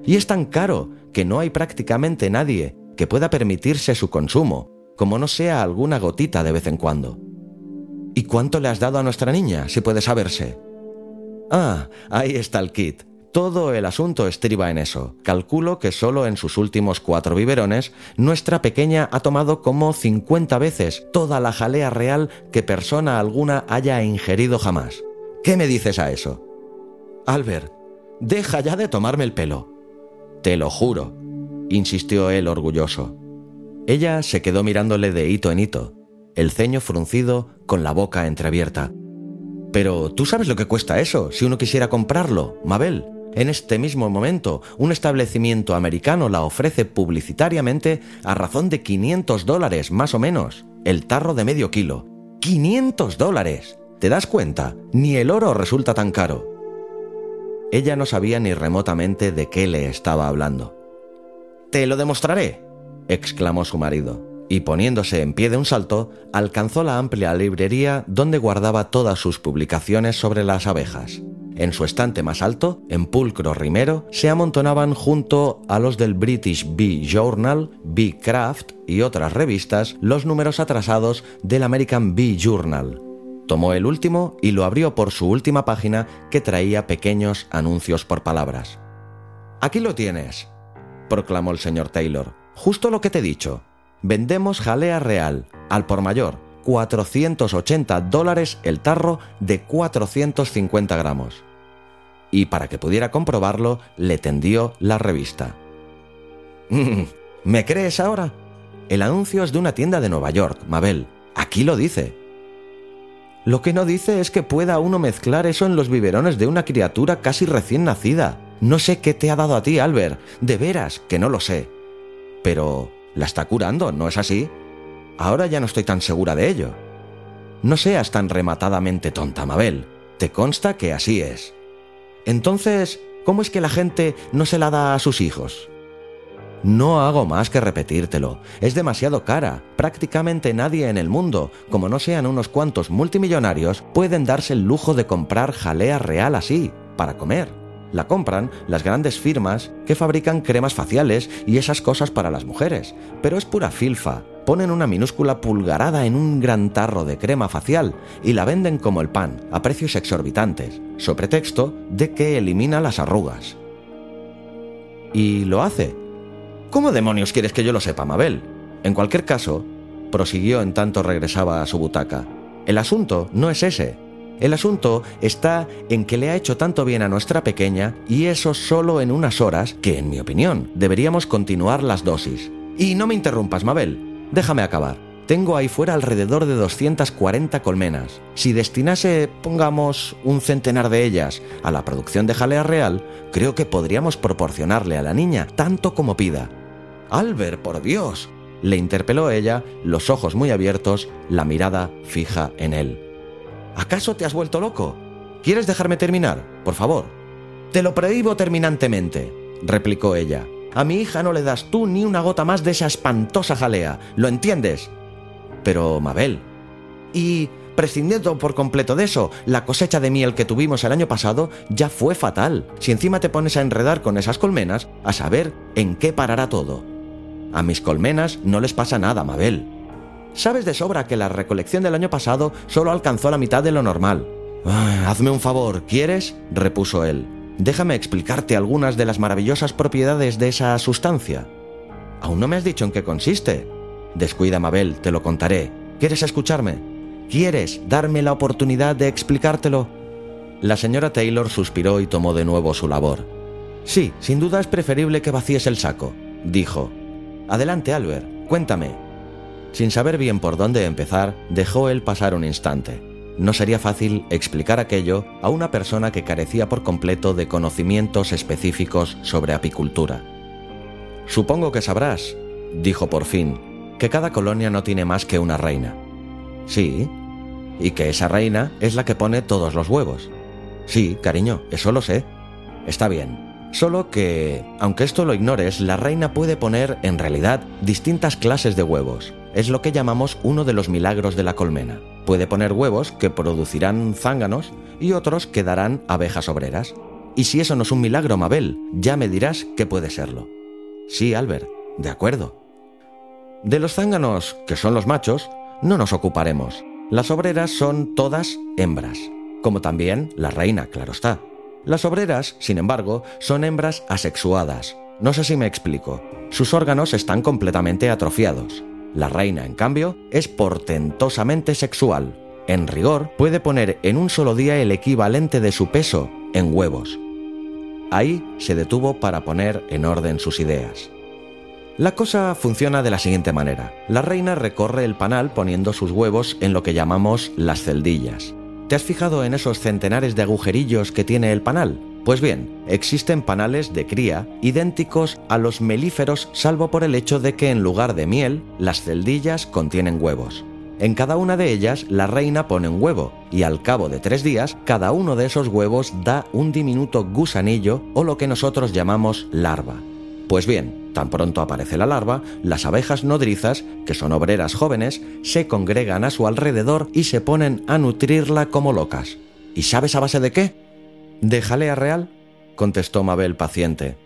S1: Y es tan caro que no hay prácticamente nadie que pueda permitirse su consumo, como no sea alguna gotita de vez en cuando. ¿Y cuánto le has dado a nuestra niña, si puede saberse? Ah, ahí está el kit. Todo el asunto estriba en eso. Calculo que solo en sus últimos cuatro biberones, nuestra pequeña ha tomado como 50 veces toda la jalea real que persona alguna haya ingerido jamás. ¿Qué me dices a eso? Albert, deja ya de tomarme el pelo. Te lo juro, insistió él orgulloso. Ella se quedó mirándole de hito en hito, el ceño fruncido con la boca entreabierta. Pero tú sabes lo que cuesta eso, si uno quisiera comprarlo, Mabel. En este mismo momento, un establecimiento americano la ofrece publicitariamente a razón de 500 dólares, más o menos, el tarro de medio kilo. ¡500 dólares! ¿Te das cuenta? Ni el oro resulta tan caro. Ella no sabía ni remotamente de qué le estaba hablando. Te lo demostraré, exclamó su marido, y poniéndose en pie de un salto, alcanzó la amplia librería donde guardaba todas sus publicaciones sobre las abejas. En su estante más alto, en pulcro rimero, se amontonaban junto a los del British Bee Journal, Bee Craft y otras revistas los números atrasados del American Bee Journal. Tomó el último y lo abrió por su última página que traía pequeños anuncios por palabras. Aquí lo tienes, proclamó el señor Taylor. Justo lo que te he dicho. Vendemos jalea real, al por mayor, 480 dólares el tarro de 450 gramos y para que pudiera comprobarlo le tendió la revista. ¿Me crees ahora? El anuncio es de una tienda de Nueva York, Mabel. Aquí lo dice. Lo que no dice es que pueda uno mezclar eso en los biberones de una criatura casi recién nacida. No sé qué te ha dado a ti, Albert. De veras, que no lo sé. Pero la está curando, ¿no es así? Ahora ya no estoy tan segura de ello. No seas tan rematadamente tonta, Mabel. Te consta que así es. Entonces, ¿cómo es que la gente no se la da a sus hijos? No hago más que repetírtelo. Es demasiado cara. Prácticamente nadie en el mundo, como no sean unos cuantos multimillonarios, pueden darse el lujo de comprar jalea real así, para comer. La compran las grandes firmas que fabrican cremas faciales y esas cosas para las mujeres, pero es pura filfa ponen una minúscula pulgarada en un gran tarro de crema facial y la venden como el pan, a precios exorbitantes, so pretexto de que elimina las arrugas. Y lo hace. ¿Cómo demonios quieres que yo lo sepa, Mabel? En cualquier caso, prosiguió en tanto regresaba a su butaca, el asunto no es ese. El asunto está en que le ha hecho tanto bien a nuestra pequeña y eso solo en unas horas que, en mi opinión, deberíamos continuar las dosis. Y no me interrumpas, Mabel. Déjame acabar. Tengo ahí fuera alrededor de 240 colmenas. Si destinase, pongamos, un centenar de ellas a la producción de jalea real, creo que podríamos proporcionarle a la niña tanto como pida. Albert, por Dios, le interpeló ella, los ojos muy abiertos, la mirada fija en él. ¿Acaso te has vuelto loco? ¿Quieres dejarme terminar? Por favor. Te lo prohíbo terminantemente, replicó ella. A mi hija no le das tú ni una gota más de esa espantosa jalea, ¿lo entiendes? Pero, Mabel, y prescindiendo por completo de eso, la cosecha de miel que tuvimos el año pasado ya fue fatal. Si encima te pones a enredar con esas colmenas, a saber en qué parará todo. A mis colmenas no les pasa nada, Mabel. Sabes de sobra que la recolección del año pasado solo alcanzó la mitad de lo normal. Ah, hazme un favor, ¿quieres? repuso él. Déjame explicarte algunas de las maravillosas propiedades de esa sustancia. Aún no me has dicho en qué consiste. Descuida, Mabel, te lo contaré. ¿Quieres escucharme? ¿Quieres darme la oportunidad de explicártelo? La señora Taylor suspiró y tomó de nuevo su labor. Sí, sin duda es preferible que vacíes el saco, dijo. Adelante, Albert, cuéntame. Sin saber bien por dónde empezar, dejó él pasar un instante no sería fácil explicar aquello a una persona que carecía por completo de conocimientos específicos sobre apicultura. Supongo que sabrás, dijo por fin, que cada colonia no tiene más que una reina. Sí, y que esa reina es la que pone todos los huevos. Sí, cariño, eso lo sé. Está bien. Solo que, aunque esto lo ignores, la reina puede poner, en realidad, distintas clases de huevos. Es lo que llamamos uno de los milagros de la colmena. Puede poner huevos que producirán zánganos y otros que darán abejas obreras. Y si eso no es un milagro, Mabel, ya me dirás qué puede serlo. Sí, Albert, de acuerdo. De los zánganos, que son los machos, no nos ocuparemos. Las obreras son todas hembras, como también la reina, claro está. Las obreras, sin embargo, son hembras asexuadas. No sé si me explico. Sus órganos están completamente atrofiados. La reina, en cambio, es portentosamente sexual. En rigor, puede poner en un solo día el equivalente de su peso en huevos. Ahí se detuvo para poner en orden sus ideas. La cosa funciona de la siguiente manera. La reina recorre el panal poniendo sus huevos en lo que llamamos las celdillas. ¿Te has fijado en esos centenares de agujerillos que tiene el panal? Pues bien, existen panales de cría idénticos a los melíferos salvo por el hecho de que en lugar de miel, las celdillas contienen huevos. En cada una de ellas la reina pone un huevo y al cabo de tres días cada uno de esos huevos da un diminuto gusanillo o lo que nosotros llamamos larva. Pues bien, tan pronto aparece la larva, las abejas nodrizas, que son obreras jóvenes, se congregan a su alrededor y se ponen a nutrirla como locas. ¿Y sabes a base de qué? ¿De jalea real? contestó Mabel paciente.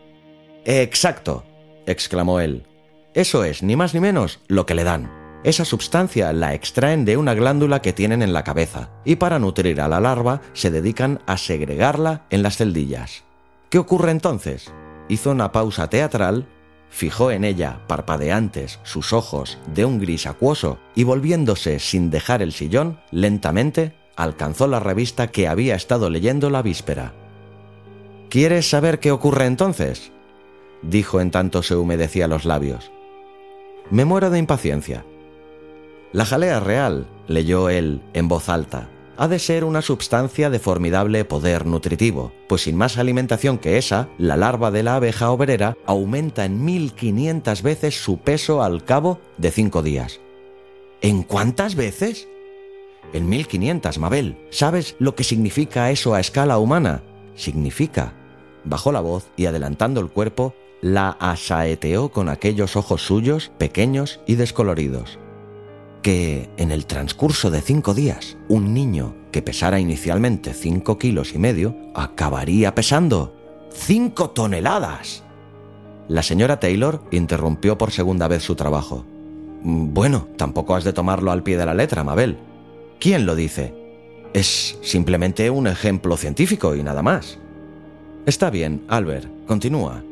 S1: Exacto, exclamó él. Eso es, ni más ni menos, lo que le dan. Esa sustancia la extraen de una glándula que tienen en la cabeza, y para nutrir a la larva se dedican a segregarla en las celdillas. ¿Qué ocurre entonces? hizo una pausa teatral, fijó en ella, parpadeantes, sus ojos de un gris acuoso y volviéndose sin dejar el sillón, lentamente alcanzó la revista que había estado leyendo la víspera. ¿Quieres saber qué ocurre entonces? dijo en tanto se humedecía los labios. Me muero de impaciencia. La jalea real, leyó él en voz alta, ha de ser una sustancia de formidable poder nutritivo, pues sin más alimentación que esa, la larva de la abeja obrera aumenta en 1500 veces su peso al cabo de cinco días. ¿En cuántas veces? En 1500, Mabel. ¿Sabes lo que significa eso a escala humana? Significa. Bajó la voz y adelantando el cuerpo, la asaeteó con aquellos ojos suyos pequeños y descoloridos que en el transcurso de cinco días un niño que pesara inicialmente cinco kilos y medio acabaría pesando cinco toneladas. La señora Taylor interrumpió por segunda vez su trabajo. Bueno, tampoco has de tomarlo al pie de la letra, Mabel. ¿Quién lo dice? Es simplemente un ejemplo científico y nada más. Está bien, Albert, continúa.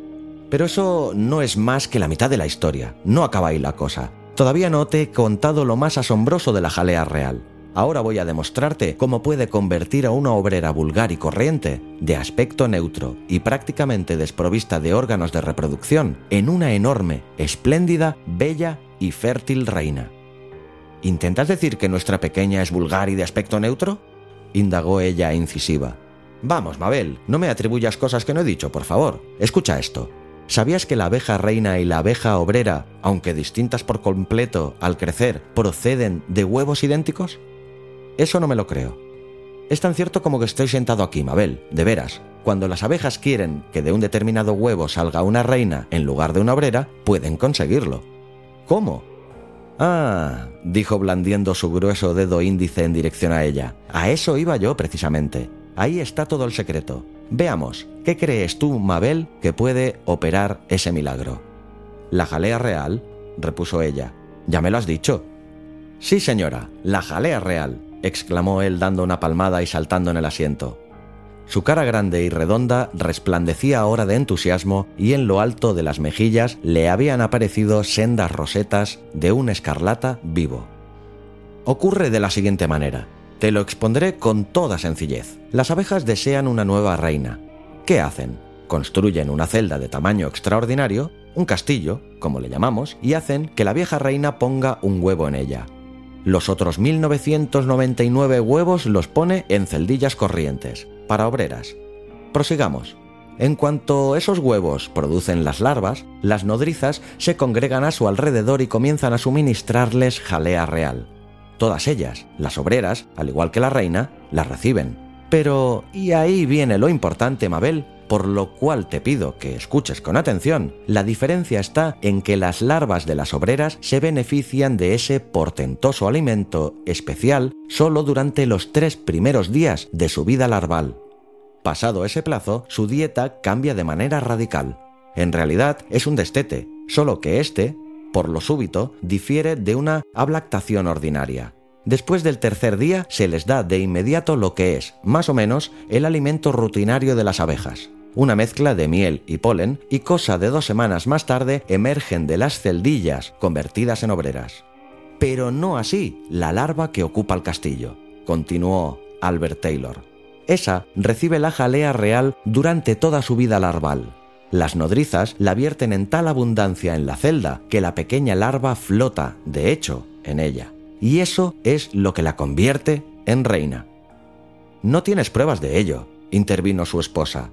S1: Pero eso no es más que la mitad de la historia. No acaba ahí la cosa. Todavía no te he contado lo más asombroso de la jalea real. Ahora voy a demostrarte cómo puede convertir a una obrera vulgar y corriente, de aspecto neutro y prácticamente desprovista de órganos de reproducción, en una enorme, espléndida, bella y fértil reina. ¿Intentas decir que nuestra pequeña es vulgar y de aspecto neutro? indagó ella incisiva. Vamos, Mabel, no me atribuyas cosas que no he dicho, por favor. Escucha esto. ¿Sabías que la abeja reina y la abeja obrera, aunque distintas por completo al crecer, proceden de huevos idénticos? Eso no me lo creo. Es tan cierto como que estoy sentado aquí, Mabel, de veras. Cuando las abejas quieren que de un determinado huevo salga una reina en lugar de una obrera, pueden conseguirlo. ¿Cómo? Ah, dijo blandiendo su grueso dedo índice en dirección a ella. A eso iba yo precisamente. Ahí está todo el secreto. Veamos, ¿qué crees tú, Mabel, que puede operar ese milagro? La jalea real, repuso ella. Ya me lo has dicho. Sí, señora, la jalea real, exclamó él dando una palmada y saltando en el asiento. Su cara grande y redonda resplandecía ahora de entusiasmo y en lo alto de las mejillas le habían aparecido sendas rosetas de un escarlata vivo. Ocurre de la siguiente manera. Te lo expondré con toda sencillez. Las abejas desean una nueva reina. ¿Qué hacen? Construyen una celda de tamaño extraordinario, un castillo, como le llamamos, y hacen que la vieja reina ponga un huevo en ella. Los otros 1999 huevos los pone en celdillas corrientes, para obreras. Prosigamos. En cuanto esos huevos producen las larvas, las nodrizas se congregan a su alrededor y comienzan a suministrarles jalea real. Todas ellas, las obreras, al igual que la reina, las reciben. Pero, y ahí viene lo importante, Mabel, por lo cual te pido que escuches con atención, la diferencia está en que las larvas de las obreras se benefician de ese portentoso alimento especial solo durante los tres primeros días de su vida larval. pasado ese plazo, su dieta cambia de manera radical. En realidad es un destete, solo que este, por lo súbito, difiere de una ablactación ordinaria. Después del tercer día se les da de inmediato lo que es, más o menos, el alimento rutinario de las abejas. Una mezcla de miel y polen y cosa de dos semanas más tarde emergen de las celdillas convertidas en obreras. Pero no así la larva que ocupa el castillo, continuó Albert Taylor. Esa recibe la jalea real durante toda su vida larval. Las nodrizas la vierten en tal abundancia en la celda que la pequeña larva flota, de hecho, en ella y eso es lo que la convierte en reina. No tienes pruebas de ello, intervino su esposa.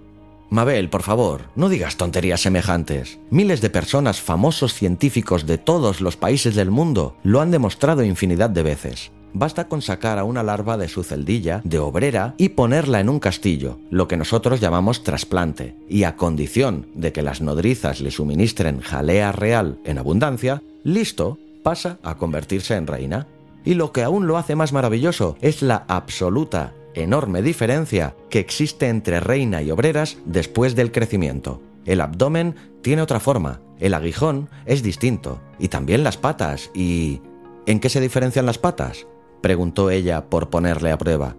S1: Mabel, por favor, no digas tonterías semejantes. Miles de personas, famosos científicos de todos los países del mundo, lo han demostrado infinidad de veces. Basta con sacar a una larva de su celdilla, de obrera, y ponerla en un castillo, lo que nosotros llamamos trasplante, y a condición de que las nodrizas le suministren jalea real en abundancia, listo, pasa a convertirse en reina. Y lo que aún lo hace más maravilloso es la absoluta, enorme diferencia que existe entre reina y obreras después del crecimiento. El abdomen tiene otra forma, el aguijón es distinto, y también las patas, y... ¿En qué se diferencian las patas? preguntó ella por ponerle a prueba.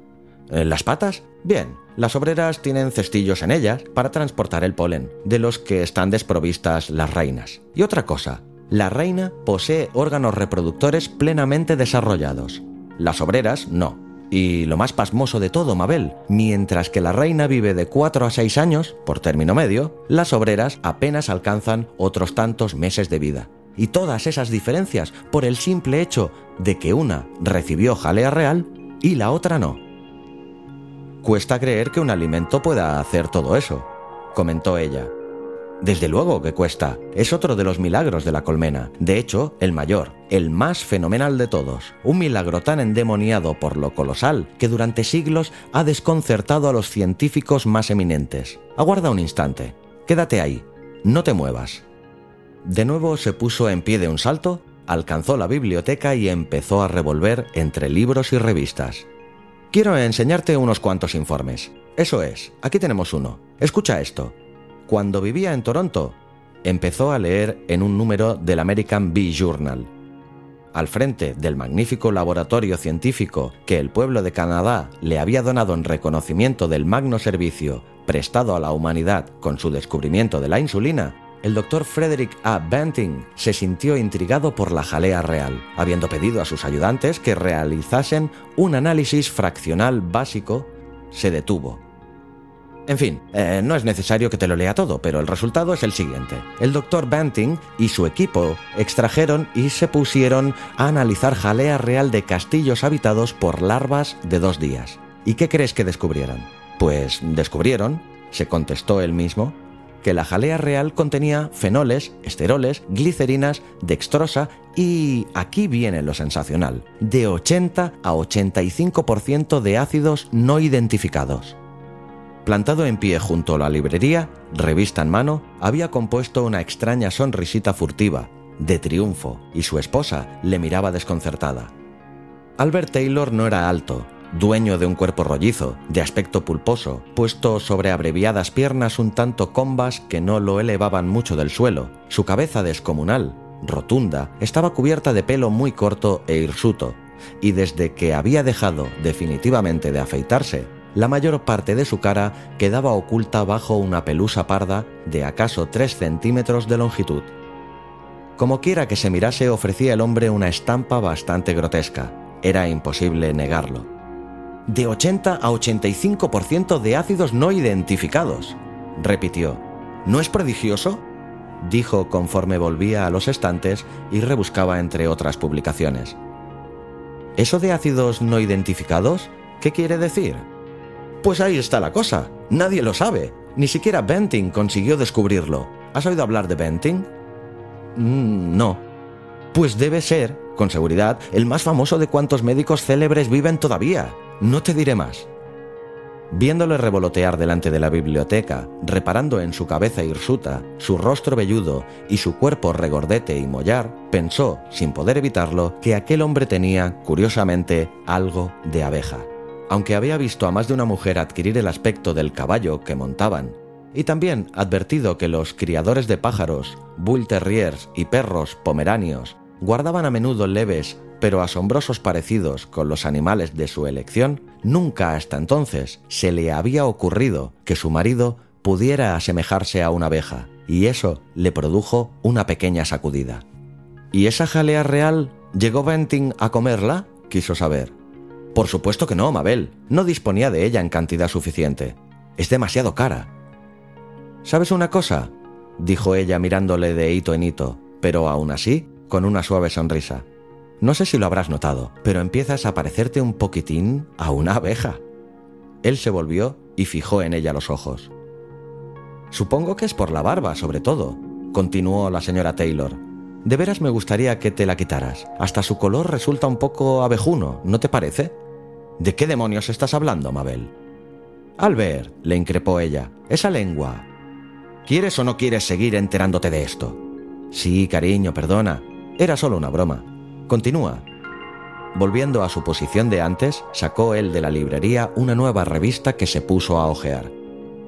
S1: ¿En ¿Las patas? Bien, las obreras tienen cestillos en ellas para transportar el polen, de los que están desprovistas las reinas. Y otra cosa, la reina posee órganos reproductores plenamente desarrollados. Las obreras no. Y lo más pasmoso de todo, Mabel, mientras que la reina vive de 4 a 6 años, por término medio, las obreras apenas alcanzan otros tantos meses de vida. Y todas esas diferencias por el simple hecho de que una recibió jalea real y la otra no. Cuesta creer que un alimento pueda hacer todo eso, comentó ella. Desde luego que cuesta. Es otro de los milagros de la colmena. De hecho, el mayor, el más fenomenal de todos. Un milagro tan endemoniado por lo colosal que durante siglos ha desconcertado a los científicos más eminentes. Aguarda un instante. Quédate ahí. No te muevas. De nuevo se puso en pie de un salto, alcanzó la biblioteca y empezó a revolver entre libros y revistas. Quiero enseñarte unos cuantos informes. Eso es, aquí tenemos uno. Escucha esto cuando vivía en Toronto, empezó a leer en un número del American Bee Journal. Al frente del magnífico laboratorio científico que el pueblo de Canadá le había donado en reconocimiento del magno servicio prestado a la humanidad con su descubrimiento de la insulina, el doctor Frederick A. Banting se sintió intrigado por la jalea real, habiendo pedido a sus ayudantes que realizasen un análisis fraccional básico, se detuvo en fin, eh, no es necesario que te lo lea todo, pero el resultado es el siguiente. El doctor Banting y su equipo extrajeron y se pusieron a analizar jalea real de castillos habitados por larvas de dos días. ¿Y qué crees que descubrieron? Pues descubrieron, se contestó él mismo, que la jalea real contenía fenoles, esteroles, glicerinas, dextrosa y, aquí viene lo sensacional, de 80 a 85% de ácidos no identificados. Plantado en pie junto a la librería, revista en mano, había compuesto una extraña sonrisita furtiva, de triunfo, y su esposa le miraba desconcertada. Albert Taylor no era alto, dueño de un cuerpo rollizo, de aspecto pulposo, puesto sobre abreviadas piernas un tanto combas que no lo elevaban mucho del suelo. Su cabeza descomunal, rotunda, estaba cubierta de pelo muy corto e hirsuto, y desde que había dejado definitivamente de afeitarse, la mayor parte de su cara quedaba oculta bajo una pelusa parda de acaso 3 centímetros de longitud. Como quiera que se mirase, ofrecía el hombre una estampa bastante grotesca. Era imposible negarlo. De 80 a 85% de ácidos no identificados, repitió. ¿No es prodigioso? dijo conforme volvía a los estantes y rebuscaba entre otras publicaciones. ¿Eso de ácidos no identificados? ¿Qué quiere decir? Pues ahí está la cosa. Nadie lo sabe. Ni siquiera Benting consiguió descubrirlo. ¿Has oído hablar de Benting? Mm, no. Pues debe ser, con seguridad, el más famoso de cuantos médicos célebres viven todavía. No te diré más. Viéndole revolotear delante de la biblioteca, reparando en su cabeza hirsuta, su rostro velludo y su cuerpo regordete y mollar, pensó, sin poder evitarlo, que aquel hombre tenía, curiosamente, algo de abeja aunque había visto a más de una mujer adquirir el aspecto del caballo que montaban, y también advertido que los criadores de pájaros, bull terriers y perros pomeranios guardaban a menudo leves pero asombrosos parecidos con los animales de su elección, nunca hasta entonces se le había ocurrido que su marido pudiera asemejarse a una abeja, y eso le produjo una pequeña sacudida. ¿Y esa jalea real llegó Venting a comerla? quiso saber. Por supuesto que no, Mabel. No disponía de ella en cantidad suficiente. Es demasiado cara. ¿Sabes una cosa? dijo ella mirándole de hito en hito, pero aún así con una suave sonrisa. No sé si lo habrás notado, pero empiezas a parecerte un poquitín a una abeja. Él se volvió y fijó en ella los ojos. Supongo que es por la barba, sobre todo, continuó la señora Taylor. De veras me gustaría que te la quitaras. Hasta su color resulta un poco abejuno, ¿no te parece? ¿De qué demonios estás hablando, Mabel? Albert, le increpó ella, esa lengua. ¿Quieres o no quieres seguir enterándote de esto? Sí, cariño, perdona. Era solo una broma. Continúa. Volviendo a su posición de antes, sacó él de la librería una nueva revista que se puso a hojear.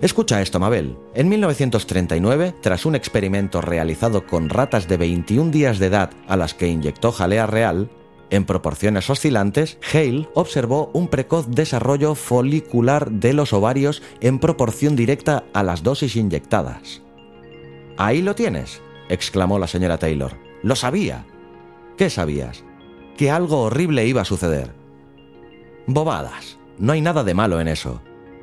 S1: Escucha esto, Mabel. En 1939, tras un experimento realizado con ratas de 21 días de edad a las que inyectó jalea real, en proporciones oscilantes, Hale observó un precoz desarrollo folicular de los ovarios en proporción directa a las dosis inyectadas. Ahí lo tienes, exclamó la señora Taylor. Lo sabía. ¿Qué sabías? Que algo horrible iba a suceder. Bobadas. No hay nada de malo en eso.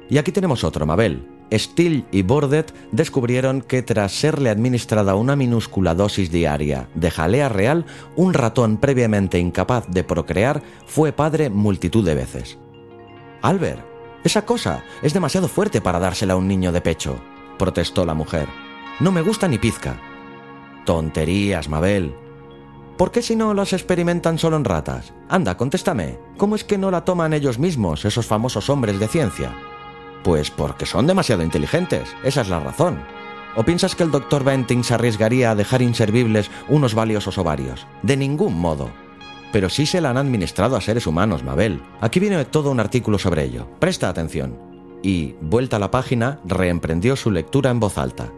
S1: Y aquí tenemos otro, Mabel. Steele y Bordet descubrieron que tras serle administrada una minúscula dosis diaria de jalea real, un ratón previamente incapaz de procrear fue padre multitud de veces. Albert, esa cosa es demasiado fuerte para dársela a un niño de pecho, protestó la mujer. No me gusta ni pizca. Tonterías, Mabel. ¿Por qué si no las experimentan solo en ratas? Anda, contéstame. ¿Cómo es que no la toman ellos mismos, esos famosos hombres de ciencia? Pues porque son demasiado inteligentes, esa es la razón. ¿O piensas que el doctor Benting se arriesgaría a dejar inservibles unos valiosos ovarios? De ningún modo. Pero sí se la han administrado a seres humanos, Mabel. Aquí viene todo un artículo sobre ello. Presta atención. Y, vuelta a la página, reemprendió su lectura en voz alta.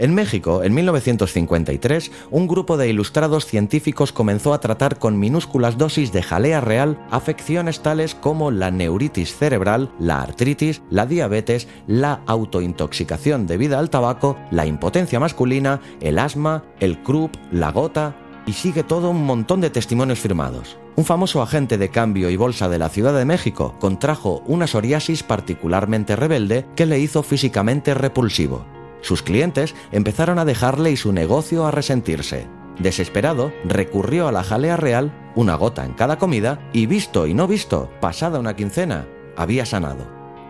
S1: En México, en 1953, un grupo de ilustrados científicos comenzó a tratar con minúsculas dosis de jalea real afecciones tales como la neuritis cerebral, la artritis, la diabetes, la autointoxicación debida al tabaco, la impotencia masculina, el asma, el croup, la gota, y sigue todo un montón de testimonios firmados. Un famoso agente de cambio y bolsa de la Ciudad de México contrajo una psoriasis particularmente rebelde que le hizo físicamente repulsivo. Sus clientes empezaron a dejarle y su negocio a resentirse. Desesperado, recurrió a la jalea real, una gota en cada comida, y visto y no visto, pasada una quincena, había sanado.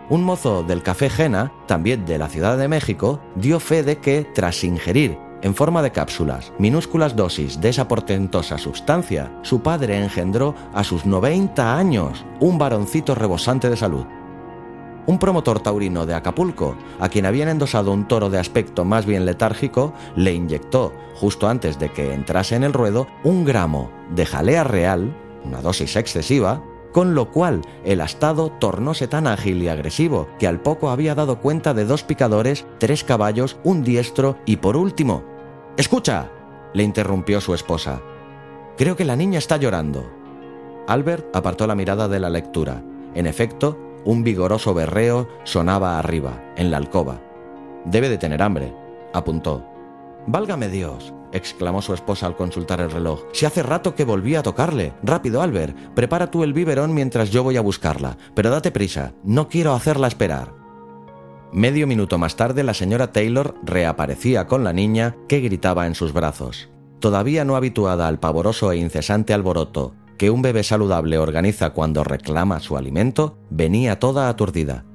S1: Un mozo del café Jena, también de la Ciudad de México, dio fe de que, tras ingerir en forma de cápsulas minúsculas dosis de esa portentosa sustancia, su padre engendró a sus 90 años un varoncito rebosante de salud un promotor taurino de Acapulco, a quien habían endosado un toro de aspecto más bien letárgico, le inyectó, justo antes de que entrase en el ruedo, un gramo de jalea real, una dosis excesiva, con lo cual el astado tornóse tan ágil y agresivo que al poco había dado cuenta de dos picadores, tres caballos, un diestro y por último... ¡Escucha! le interrumpió su esposa. Creo que la niña está llorando. Albert apartó la mirada de la lectura. En efecto, un vigoroso berreo sonaba arriba, en la alcoba. Debe de tener hambre, apuntó. Válgame Dios, exclamó su esposa al consultar el reloj. Si hace rato que volví a tocarle. Rápido, Albert, prepara tú el biberón mientras yo voy a buscarla. Pero date prisa, no quiero hacerla esperar. Medio minuto más tarde la señora Taylor reaparecía con la niña que gritaba en sus brazos. Todavía no habituada al pavoroso e incesante alboroto que un bebé saludable organiza cuando reclama su alimento, venía toda aturdida.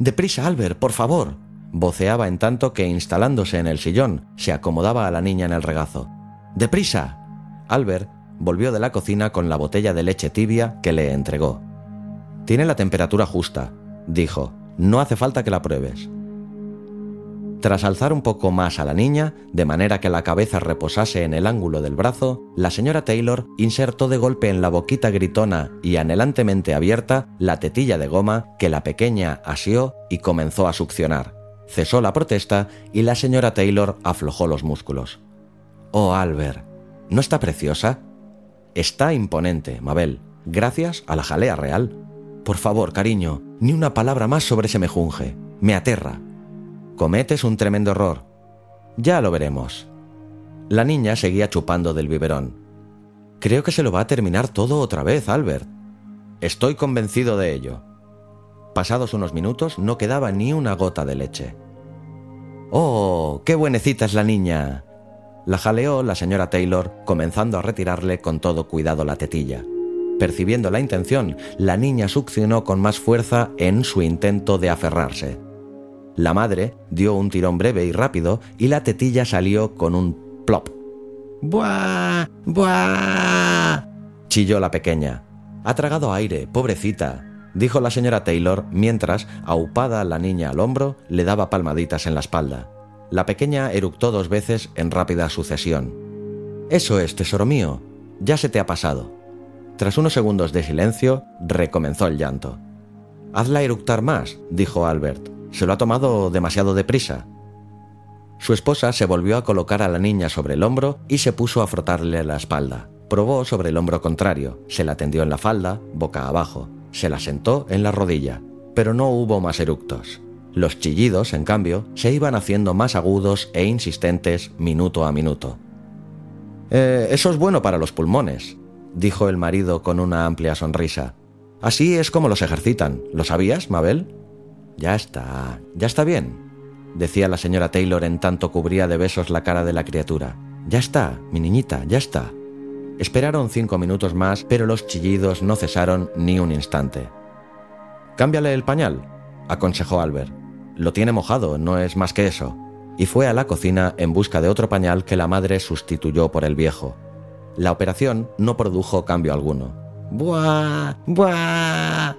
S1: Deprisa, Albert, por favor. voceaba en tanto que, instalándose en el sillón, se acomodaba a la niña en el regazo. Deprisa. Albert volvió de la cocina con la botella de leche tibia que le entregó. Tiene la temperatura justa, dijo. No hace falta que la pruebes. Tras alzar un poco más a la niña, de manera que la cabeza reposase en el ángulo del brazo, la señora Taylor insertó de golpe en la boquita gritona y anhelantemente abierta la tetilla de goma que la pequeña asió y comenzó a succionar. Cesó la protesta y la señora Taylor aflojó los músculos. Oh, Albert, ¿no está preciosa? Está imponente, Mabel, gracias a la jalea real. Por favor, cariño, ni una palabra más sobre ese mejunje. Me aterra. Cometes un tremendo error. Ya lo veremos. La niña seguía chupando del biberón. Creo que se lo va a terminar todo otra vez, Albert. Estoy convencido de ello. Pasados unos minutos no quedaba ni una gota de leche. ¡Oh, qué buenecita es la niña! La jaleó la señora Taylor, comenzando a retirarle con todo cuidado la tetilla. Percibiendo la intención, la niña succionó con más fuerza en su intento de aferrarse. La madre dio un tirón breve y rápido y la tetilla salió con un plop. ¡Buah! ¡Buah! chilló la pequeña. Ha tragado aire, pobrecita, dijo la señora Taylor mientras, aupada la niña al hombro, le daba palmaditas en la espalda. La pequeña eructó dos veces en rápida sucesión. Eso es, tesoro mío, ya se te ha pasado. Tras unos segundos de silencio, recomenzó el llanto. Hazla eructar más, dijo Albert. Se lo ha tomado demasiado deprisa. Su esposa se volvió a colocar a la niña sobre el hombro y se puso a frotarle la espalda. Probó sobre el hombro contrario, se la tendió en la falda, boca abajo, se la sentó en la rodilla, pero no hubo más eructos. Los chillidos, en cambio, se iban haciendo más agudos e insistentes minuto a minuto. Eh, eso es bueno para los pulmones, dijo el marido con una amplia sonrisa. Así es como los ejercitan. ¿Lo sabías, Mabel? Ya está, ya está bien, decía la señora Taylor en tanto cubría de besos la cara de la criatura. Ya está, mi niñita, ya está. Esperaron cinco minutos más, pero los chillidos no cesaron ni un instante. Cámbiale el pañal, aconsejó Albert. Lo tiene mojado, no es más que eso. Y fue a la cocina en busca de otro pañal que la madre sustituyó por el viejo. La operación no produjo cambio alguno. ¡Buah! ¡Buah!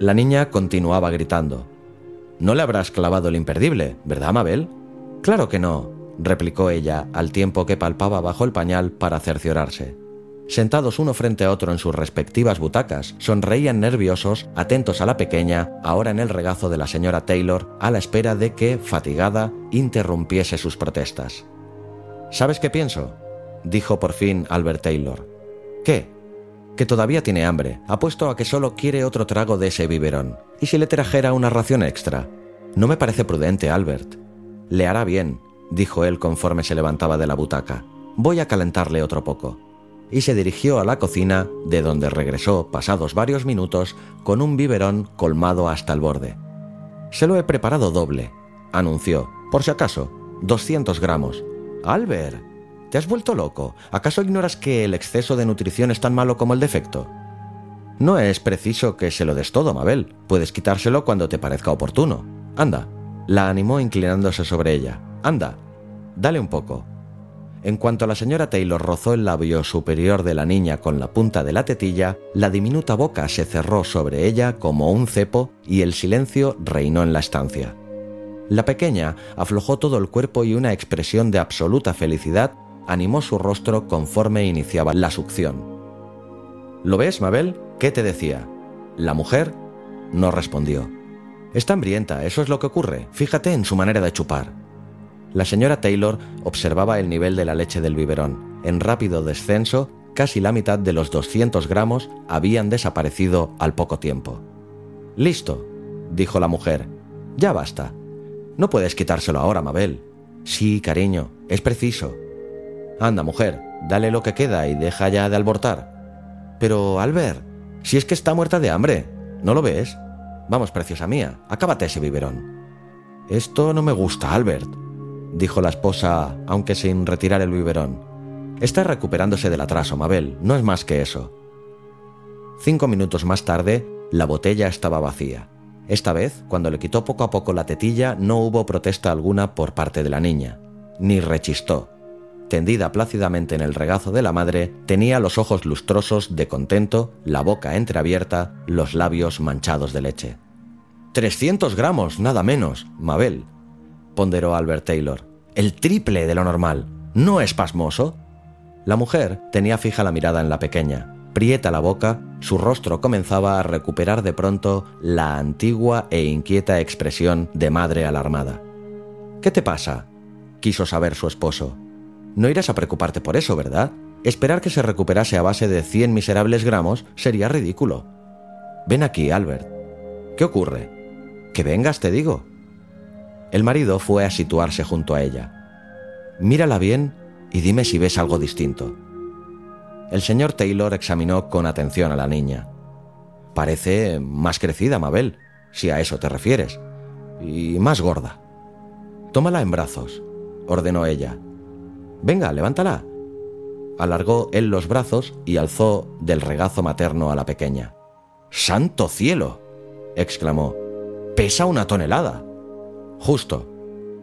S1: La niña continuaba gritando. No le habrás clavado el imperdible, ¿verdad, Mabel? Claro que no, replicó ella al tiempo que palpaba bajo el pañal para cerciorarse. Sentados uno frente a otro en sus respectivas butacas, sonreían nerviosos, atentos a la pequeña, ahora en el regazo de la señora Taylor, a la espera de que, fatigada, interrumpiese sus protestas. ¿Sabes qué pienso? dijo por fin Albert Taylor. ¿Qué? Que todavía tiene hambre. Apuesto a que solo quiere otro trago de ese biberón. ¿Y si le trajera una ración extra? No me parece prudente, Albert. Le hará bien, dijo él conforme se levantaba de la butaca. Voy a calentarle otro poco. Y se dirigió a la cocina, de donde regresó, pasados varios minutos, con un biberón colmado hasta el borde. Se lo he preparado doble, anunció. Por si acaso, 200 gramos. Albert, ¿Te has vuelto loco? ¿Acaso ignoras que el exceso de nutrición es tan malo como el defecto? No es preciso que se lo des todo, Mabel. Puedes quitárselo cuando te parezca oportuno. Anda. La animó inclinándose sobre ella. Anda. Dale un poco. En cuanto la señora Taylor rozó el labio superior de la niña con la punta de la tetilla, la diminuta boca se cerró sobre ella como un cepo y el silencio reinó en la estancia. La pequeña aflojó todo el cuerpo y una expresión de absoluta felicidad animó su rostro conforme iniciaba la succión. ¿Lo ves, Mabel? ¿Qué te decía? La mujer no respondió. Está hambrienta, eso es lo que ocurre. Fíjate en su manera de chupar. La señora Taylor observaba el nivel de la leche del biberón. En rápido descenso, casi la mitad de los 200 gramos habían desaparecido al poco tiempo. Listo, dijo la mujer. Ya basta. No puedes quitárselo ahora, Mabel. Sí, cariño, es preciso. Anda, mujer, dale lo que queda y deja ya de albortar. Pero, Albert, si es que está muerta de hambre, ¿no lo ves? Vamos, preciosa mía, acábate ese biberón. Esto no me gusta, Albert, dijo la esposa, aunque sin retirar el biberón. Está recuperándose del atraso, Mabel, no es más que eso. Cinco minutos más tarde, la botella estaba vacía. Esta vez, cuando le quitó poco a poco la tetilla, no hubo protesta alguna por parte de la niña, ni rechistó tendida plácidamente en el regazo de la madre, tenía los ojos lustrosos de contento, la boca entreabierta, los labios manchados de leche. ¡Trescientos gramos, nada menos, Mabel! ponderó Albert Taylor. El triple de lo normal. ¿No es pasmoso? La mujer tenía fija la mirada en la pequeña. Prieta la boca, su rostro comenzaba a recuperar de pronto la antigua e inquieta expresión de madre alarmada. ¿Qué te pasa? quiso saber su esposo. No irás a preocuparte por eso, ¿verdad? Esperar que se recuperase a base de 100 miserables gramos sería ridículo. Ven aquí, Albert. ¿Qué ocurre? Que vengas, te digo. El marido fue a situarse junto a ella. Mírala bien y dime si ves algo distinto. El señor Taylor examinó con atención a la niña. Parece más crecida, Mabel, si a eso te refieres, y más gorda. Tómala en brazos, ordenó ella. Venga, levántala. Alargó él los brazos y alzó del regazo materno a la pequeña. ¡Santo cielo! exclamó. Pesa una tonelada. Justo.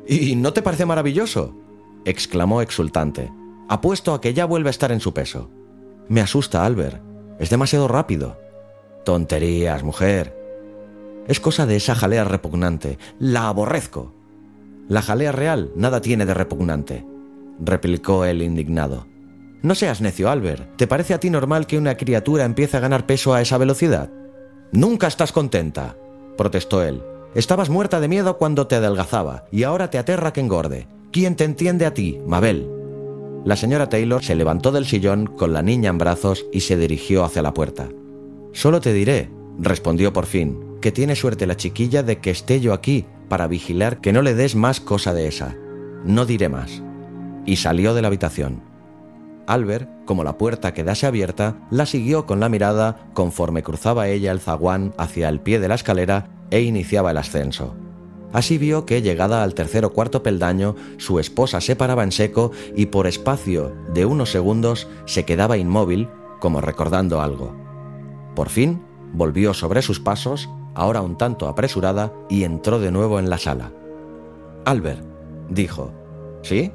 S1: ¿Y no te parece maravilloso? exclamó exultante. Apuesto a que ya vuelve a estar en su peso. Me asusta, Albert. Es demasiado rápido. Tonterías, mujer. Es cosa de esa jalea repugnante. La aborrezco. La jalea real nada tiene de repugnante, replicó el indignado. No seas necio, Albert. ¿Te parece a ti normal que una criatura empiece a ganar peso a esa velocidad? Nunca estás contenta, protestó él. Estabas muerta de miedo cuando te adelgazaba y ahora te aterra que engorde. ¿Quién te entiende a ti, Mabel? La señora Taylor se levantó del sillón con la niña en brazos y se dirigió hacia la puerta. Solo te diré, respondió por fin, que tiene suerte la chiquilla de que esté yo aquí para vigilar que no le des más cosa de esa. No diré más. Y salió de la habitación. Albert, como la puerta quedase abierta, la siguió con la mirada conforme cruzaba ella el zaguán hacia el pie de la escalera e iniciaba el ascenso. Así vio que, llegada al tercer o cuarto peldaño, su esposa se paraba en seco y por espacio de unos segundos se quedaba inmóvil, como recordando algo. Por fin, volvió sobre sus pasos, ahora un tanto apresurada, y entró de nuevo en la sala. Albert, dijo. ¿Sí?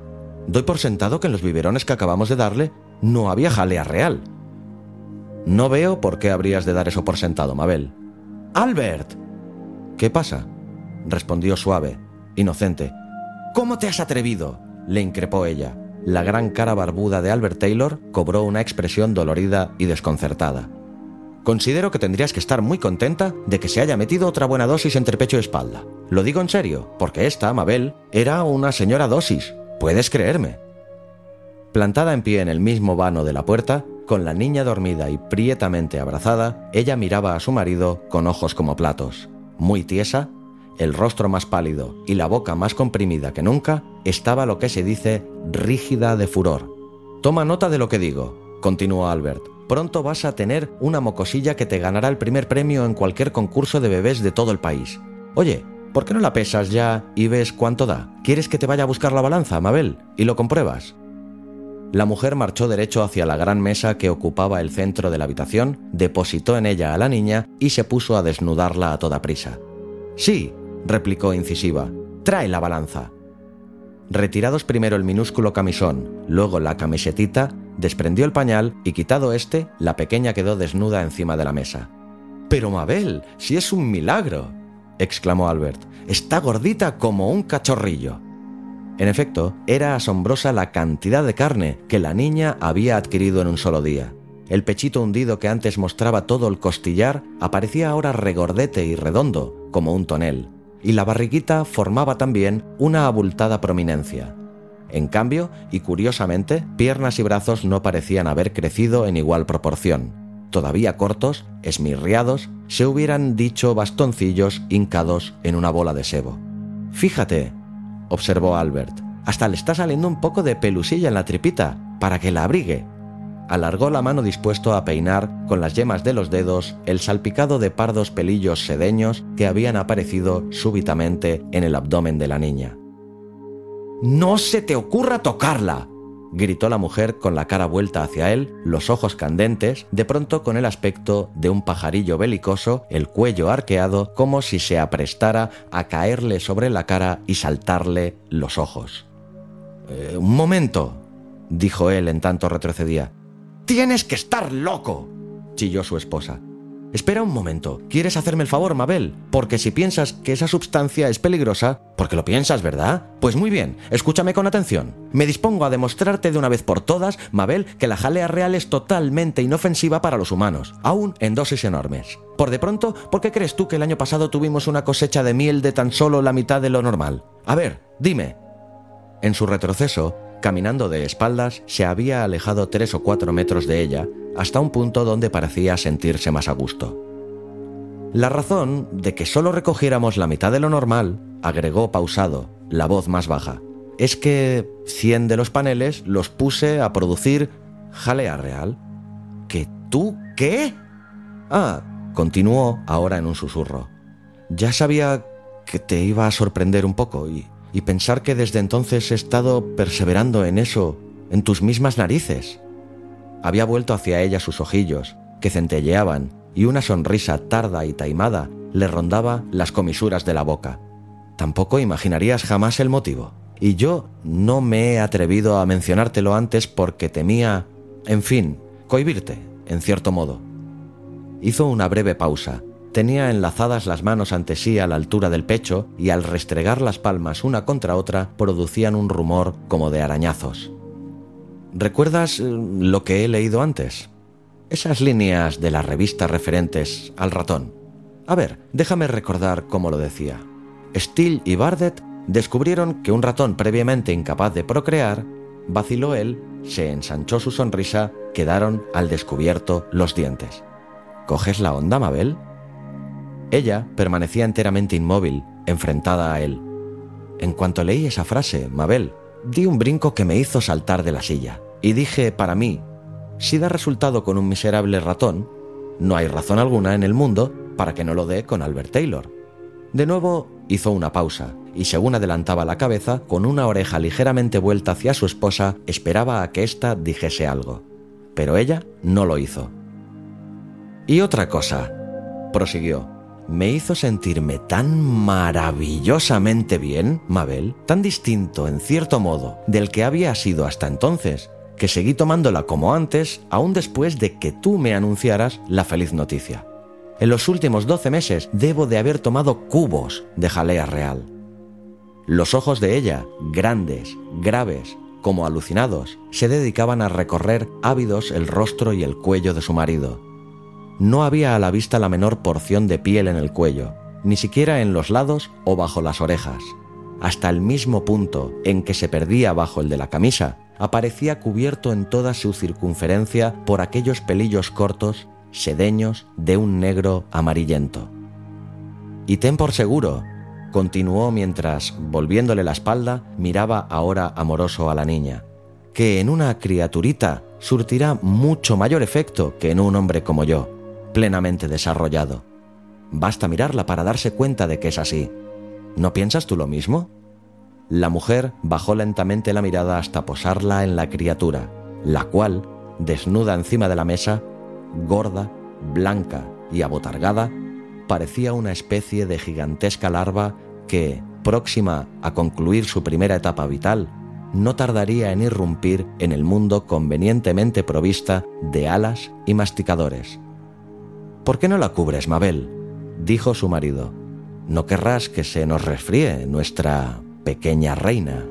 S1: Doy por sentado que en los biberones que acabamos de darle no había jalea real. No veo por qué habrías de dar eso por sentado, Mabel. Albert. ¿Qué pasa? respondió suave, inocente. ¿Cómo te has atrevido? le increpó ella. La gran cara barbuda de Albert Taylor cobró una expresión dolorida y desconcertada. Considero que tendrías que estar muy contenta de que se haya metido otra buena dosis entre pecho y espalda. Lo digo en serio, porque esta, Mabel, era una señora dosis, Puedes creerme. Plantada en pie en el mismo vano de la puerta, con la niña dormida y prietamente abrazada, ella miraba a su marido con ojos como platos. Muy tiesa, el rostro más pálido y la boca más comprimida que nunca, estaba lo que se dice rígida de furor. Toma nota de lo que digo, continuó Albert. Pronto vas a tener una mocosilla que te ganará el primer premio en cualquier concurso de bebés de todo el país. Oye, ¿Por qué no la pesas ya y ves cuánto da? ¿Quieres que te vaya a buscar la balanza, Mabel? Y lo compruebas. La mujer marchó derecho hacia la gran mesa que ocupaba el centro de la habitación, depositó en ella a la niña y se puso a desnudarla a toda prisa. Sí, replicó incisiva, trae la balanza. Retirados primero el minúsculo camisón, luego la camisetita, desprendió el pañal y quitado este, la pequeña quedó desnuda encima de la mesa. Pero Mabel, si es un milagro exclamó Albert. Está gordita como un cachorrillo. En efecto, era asombrosa la cantidad de carne que la niña había adquirido en un solo día. El pechito hundido que antes mostraba todo el costillar aparecía ahora regordete y redondo, como un tonel, y la barriguita formaba también una abultada prominencia. En cambio, y curiosamente, piernas y brazos no parecían haber crecido en igual proporción todavía cortos, esmirriados, se hubieran dicho bastoncillos hincados en una bola de sebo. Fíjate, observó Albert, hasta le está saliendo un poco de pelusilla en la tripita, para que la abrigue. Alargó la mano dispuesto a peinar con las yemas de los dedos el salpicado de pardos pelillos sedeños que habían aparecido súbitamente en el abdomen de la niña. ¡No se te ocurra tocarla! Gritó la mujer con la cara vuelta hacia él, los ojos candentes, de pronto con el aspecto de un pajarillo belicoso, el cuello arqueado, como si se aprestara a caerle sobre la cara y saltarle los ojos. Eh, un momento, dijo él en tanto retrocedía. Tienes que estar loco, chilló su esposa. Espera un momento. ¿Quieres hacerme el favor, Mabel? Porque si piensas que esa sustancia es peligrosa, porque lo piensas, ¿verdad? Pues muy bien, escúchame con atención. Me dispongo a demostrarte de una vez por todas, Mabel, que la jalea real es totalmente inofensiva para los humanos, aún en dosis enormes. Por de pronto, ¿por qué crees tú que el año pasado tuvimos una cosecha de miel de tan solo la mitad de lo normal? A ver, dime. En su retroceso, caminando de espaldas, se había alejado tres o cuatro metros de ella hasta un punto donde parecía sentirse más a gusto. La razón de que solo recogiéramos la mitad de lo normal, agregó pausado, la voz más baja, es que 100 de los paneles los puse a producir jalea real. ¿Que tú qué? Ah, continuó ahora en un susurro. Ya sabía que te iba a sorprender un poco y, y pensar que desde entonces he estado perseverando en eso, en tus mismas narices. Había vuelto hacia ella sus ojillos, que centelleaban, y una sonrisa tarda y taimada le rondaba las comisuras de la boca. Tampoco imaginarías jamás el motivo. Y yo no me he atrevido a mencionártelo antes porque temía, en fin, cohibirte, en cierto modo. Hizo una breve pausa. Tenía enlazadas las manos ante sí a la altura del pecho y al restregar las palmas una contra otra producían un rumor como de arañazos. ¿Recuerdas eh, lo que he leído antes? Esas líneas de las revistas referentes al ratón. A ver, déjame recordar cómo lo decía. Steele y Bardet descubrieron que un ratón previamente incapaz de procrear, vaciló él, se ensanchó su sonrisa, quedaron al descubierto los dientes. ¿Coges la onda, Mabel? Ella permanecía enteramente inmóvil, enfrentada a él. En cuanto leí esa frase, Mabel, di un brinco que me hizo saltar de la silla. Y dije para mí, si da resultado con un miserable ratón, no hay razón alguna en el mundo para que no lo dé con Albert Taylor. De nuevo hizo una pausa, y según adelantaba la cabeza, con una oreja ligeramente vuelta hacia su esposa, esperaba a que ésta dijese algo. Pero ella no lo hizo. Y otra cosa, prosiguió, me hizo sentirme tan maravillosamente bien, Mabel, tan distinto, en cierto modo, del que había sido hasta entonces, que seguí tomándola como antes, aún después de que tú me anunciaras la feliz noticia. En los últimos 12 meses debo de haber tomado cubos de jalea real. Los ojos de ella, grandes, graves, como alucinados, se dedicaban a recorrer ávidos el rostro y el cuello de su marido. No había a la vista la menor porción de piel en el cuello, ni siquiera en los lados o bajo las orejas. Hasta el mismo punto en que se perdía bajo el de la camisa, aparecía cubierto en toda su circunferencia por aquellos pelillos cortos, sedeños, de un negro amarillento. Y ten por seguro, continuó mientras, volviéndole la espalda, miraba ahora amoroso a la niña, que en una criaturita surtirá mucho mayor efecto que en un hombre como yo, plenamente desarrollado. Basta mirarla para darse cuenta de que es así. ¿No piensas tú lo mismo? La mujer bajó lentamente la mirada hasta posarla en la criatura, la cual, desnuda encima de la mesa, gorda, blanca y abotargada, parecía una especie de gigantesca larva que, próxima a concluir su primera etapa vital, no tardaría en irrumpir en el mundo convenientemente provista de alas y masticadores. ¿Por qué no la cubres, Mabel? dijo su marido. No querrás que se nos resfríe nuestra pequeña reina.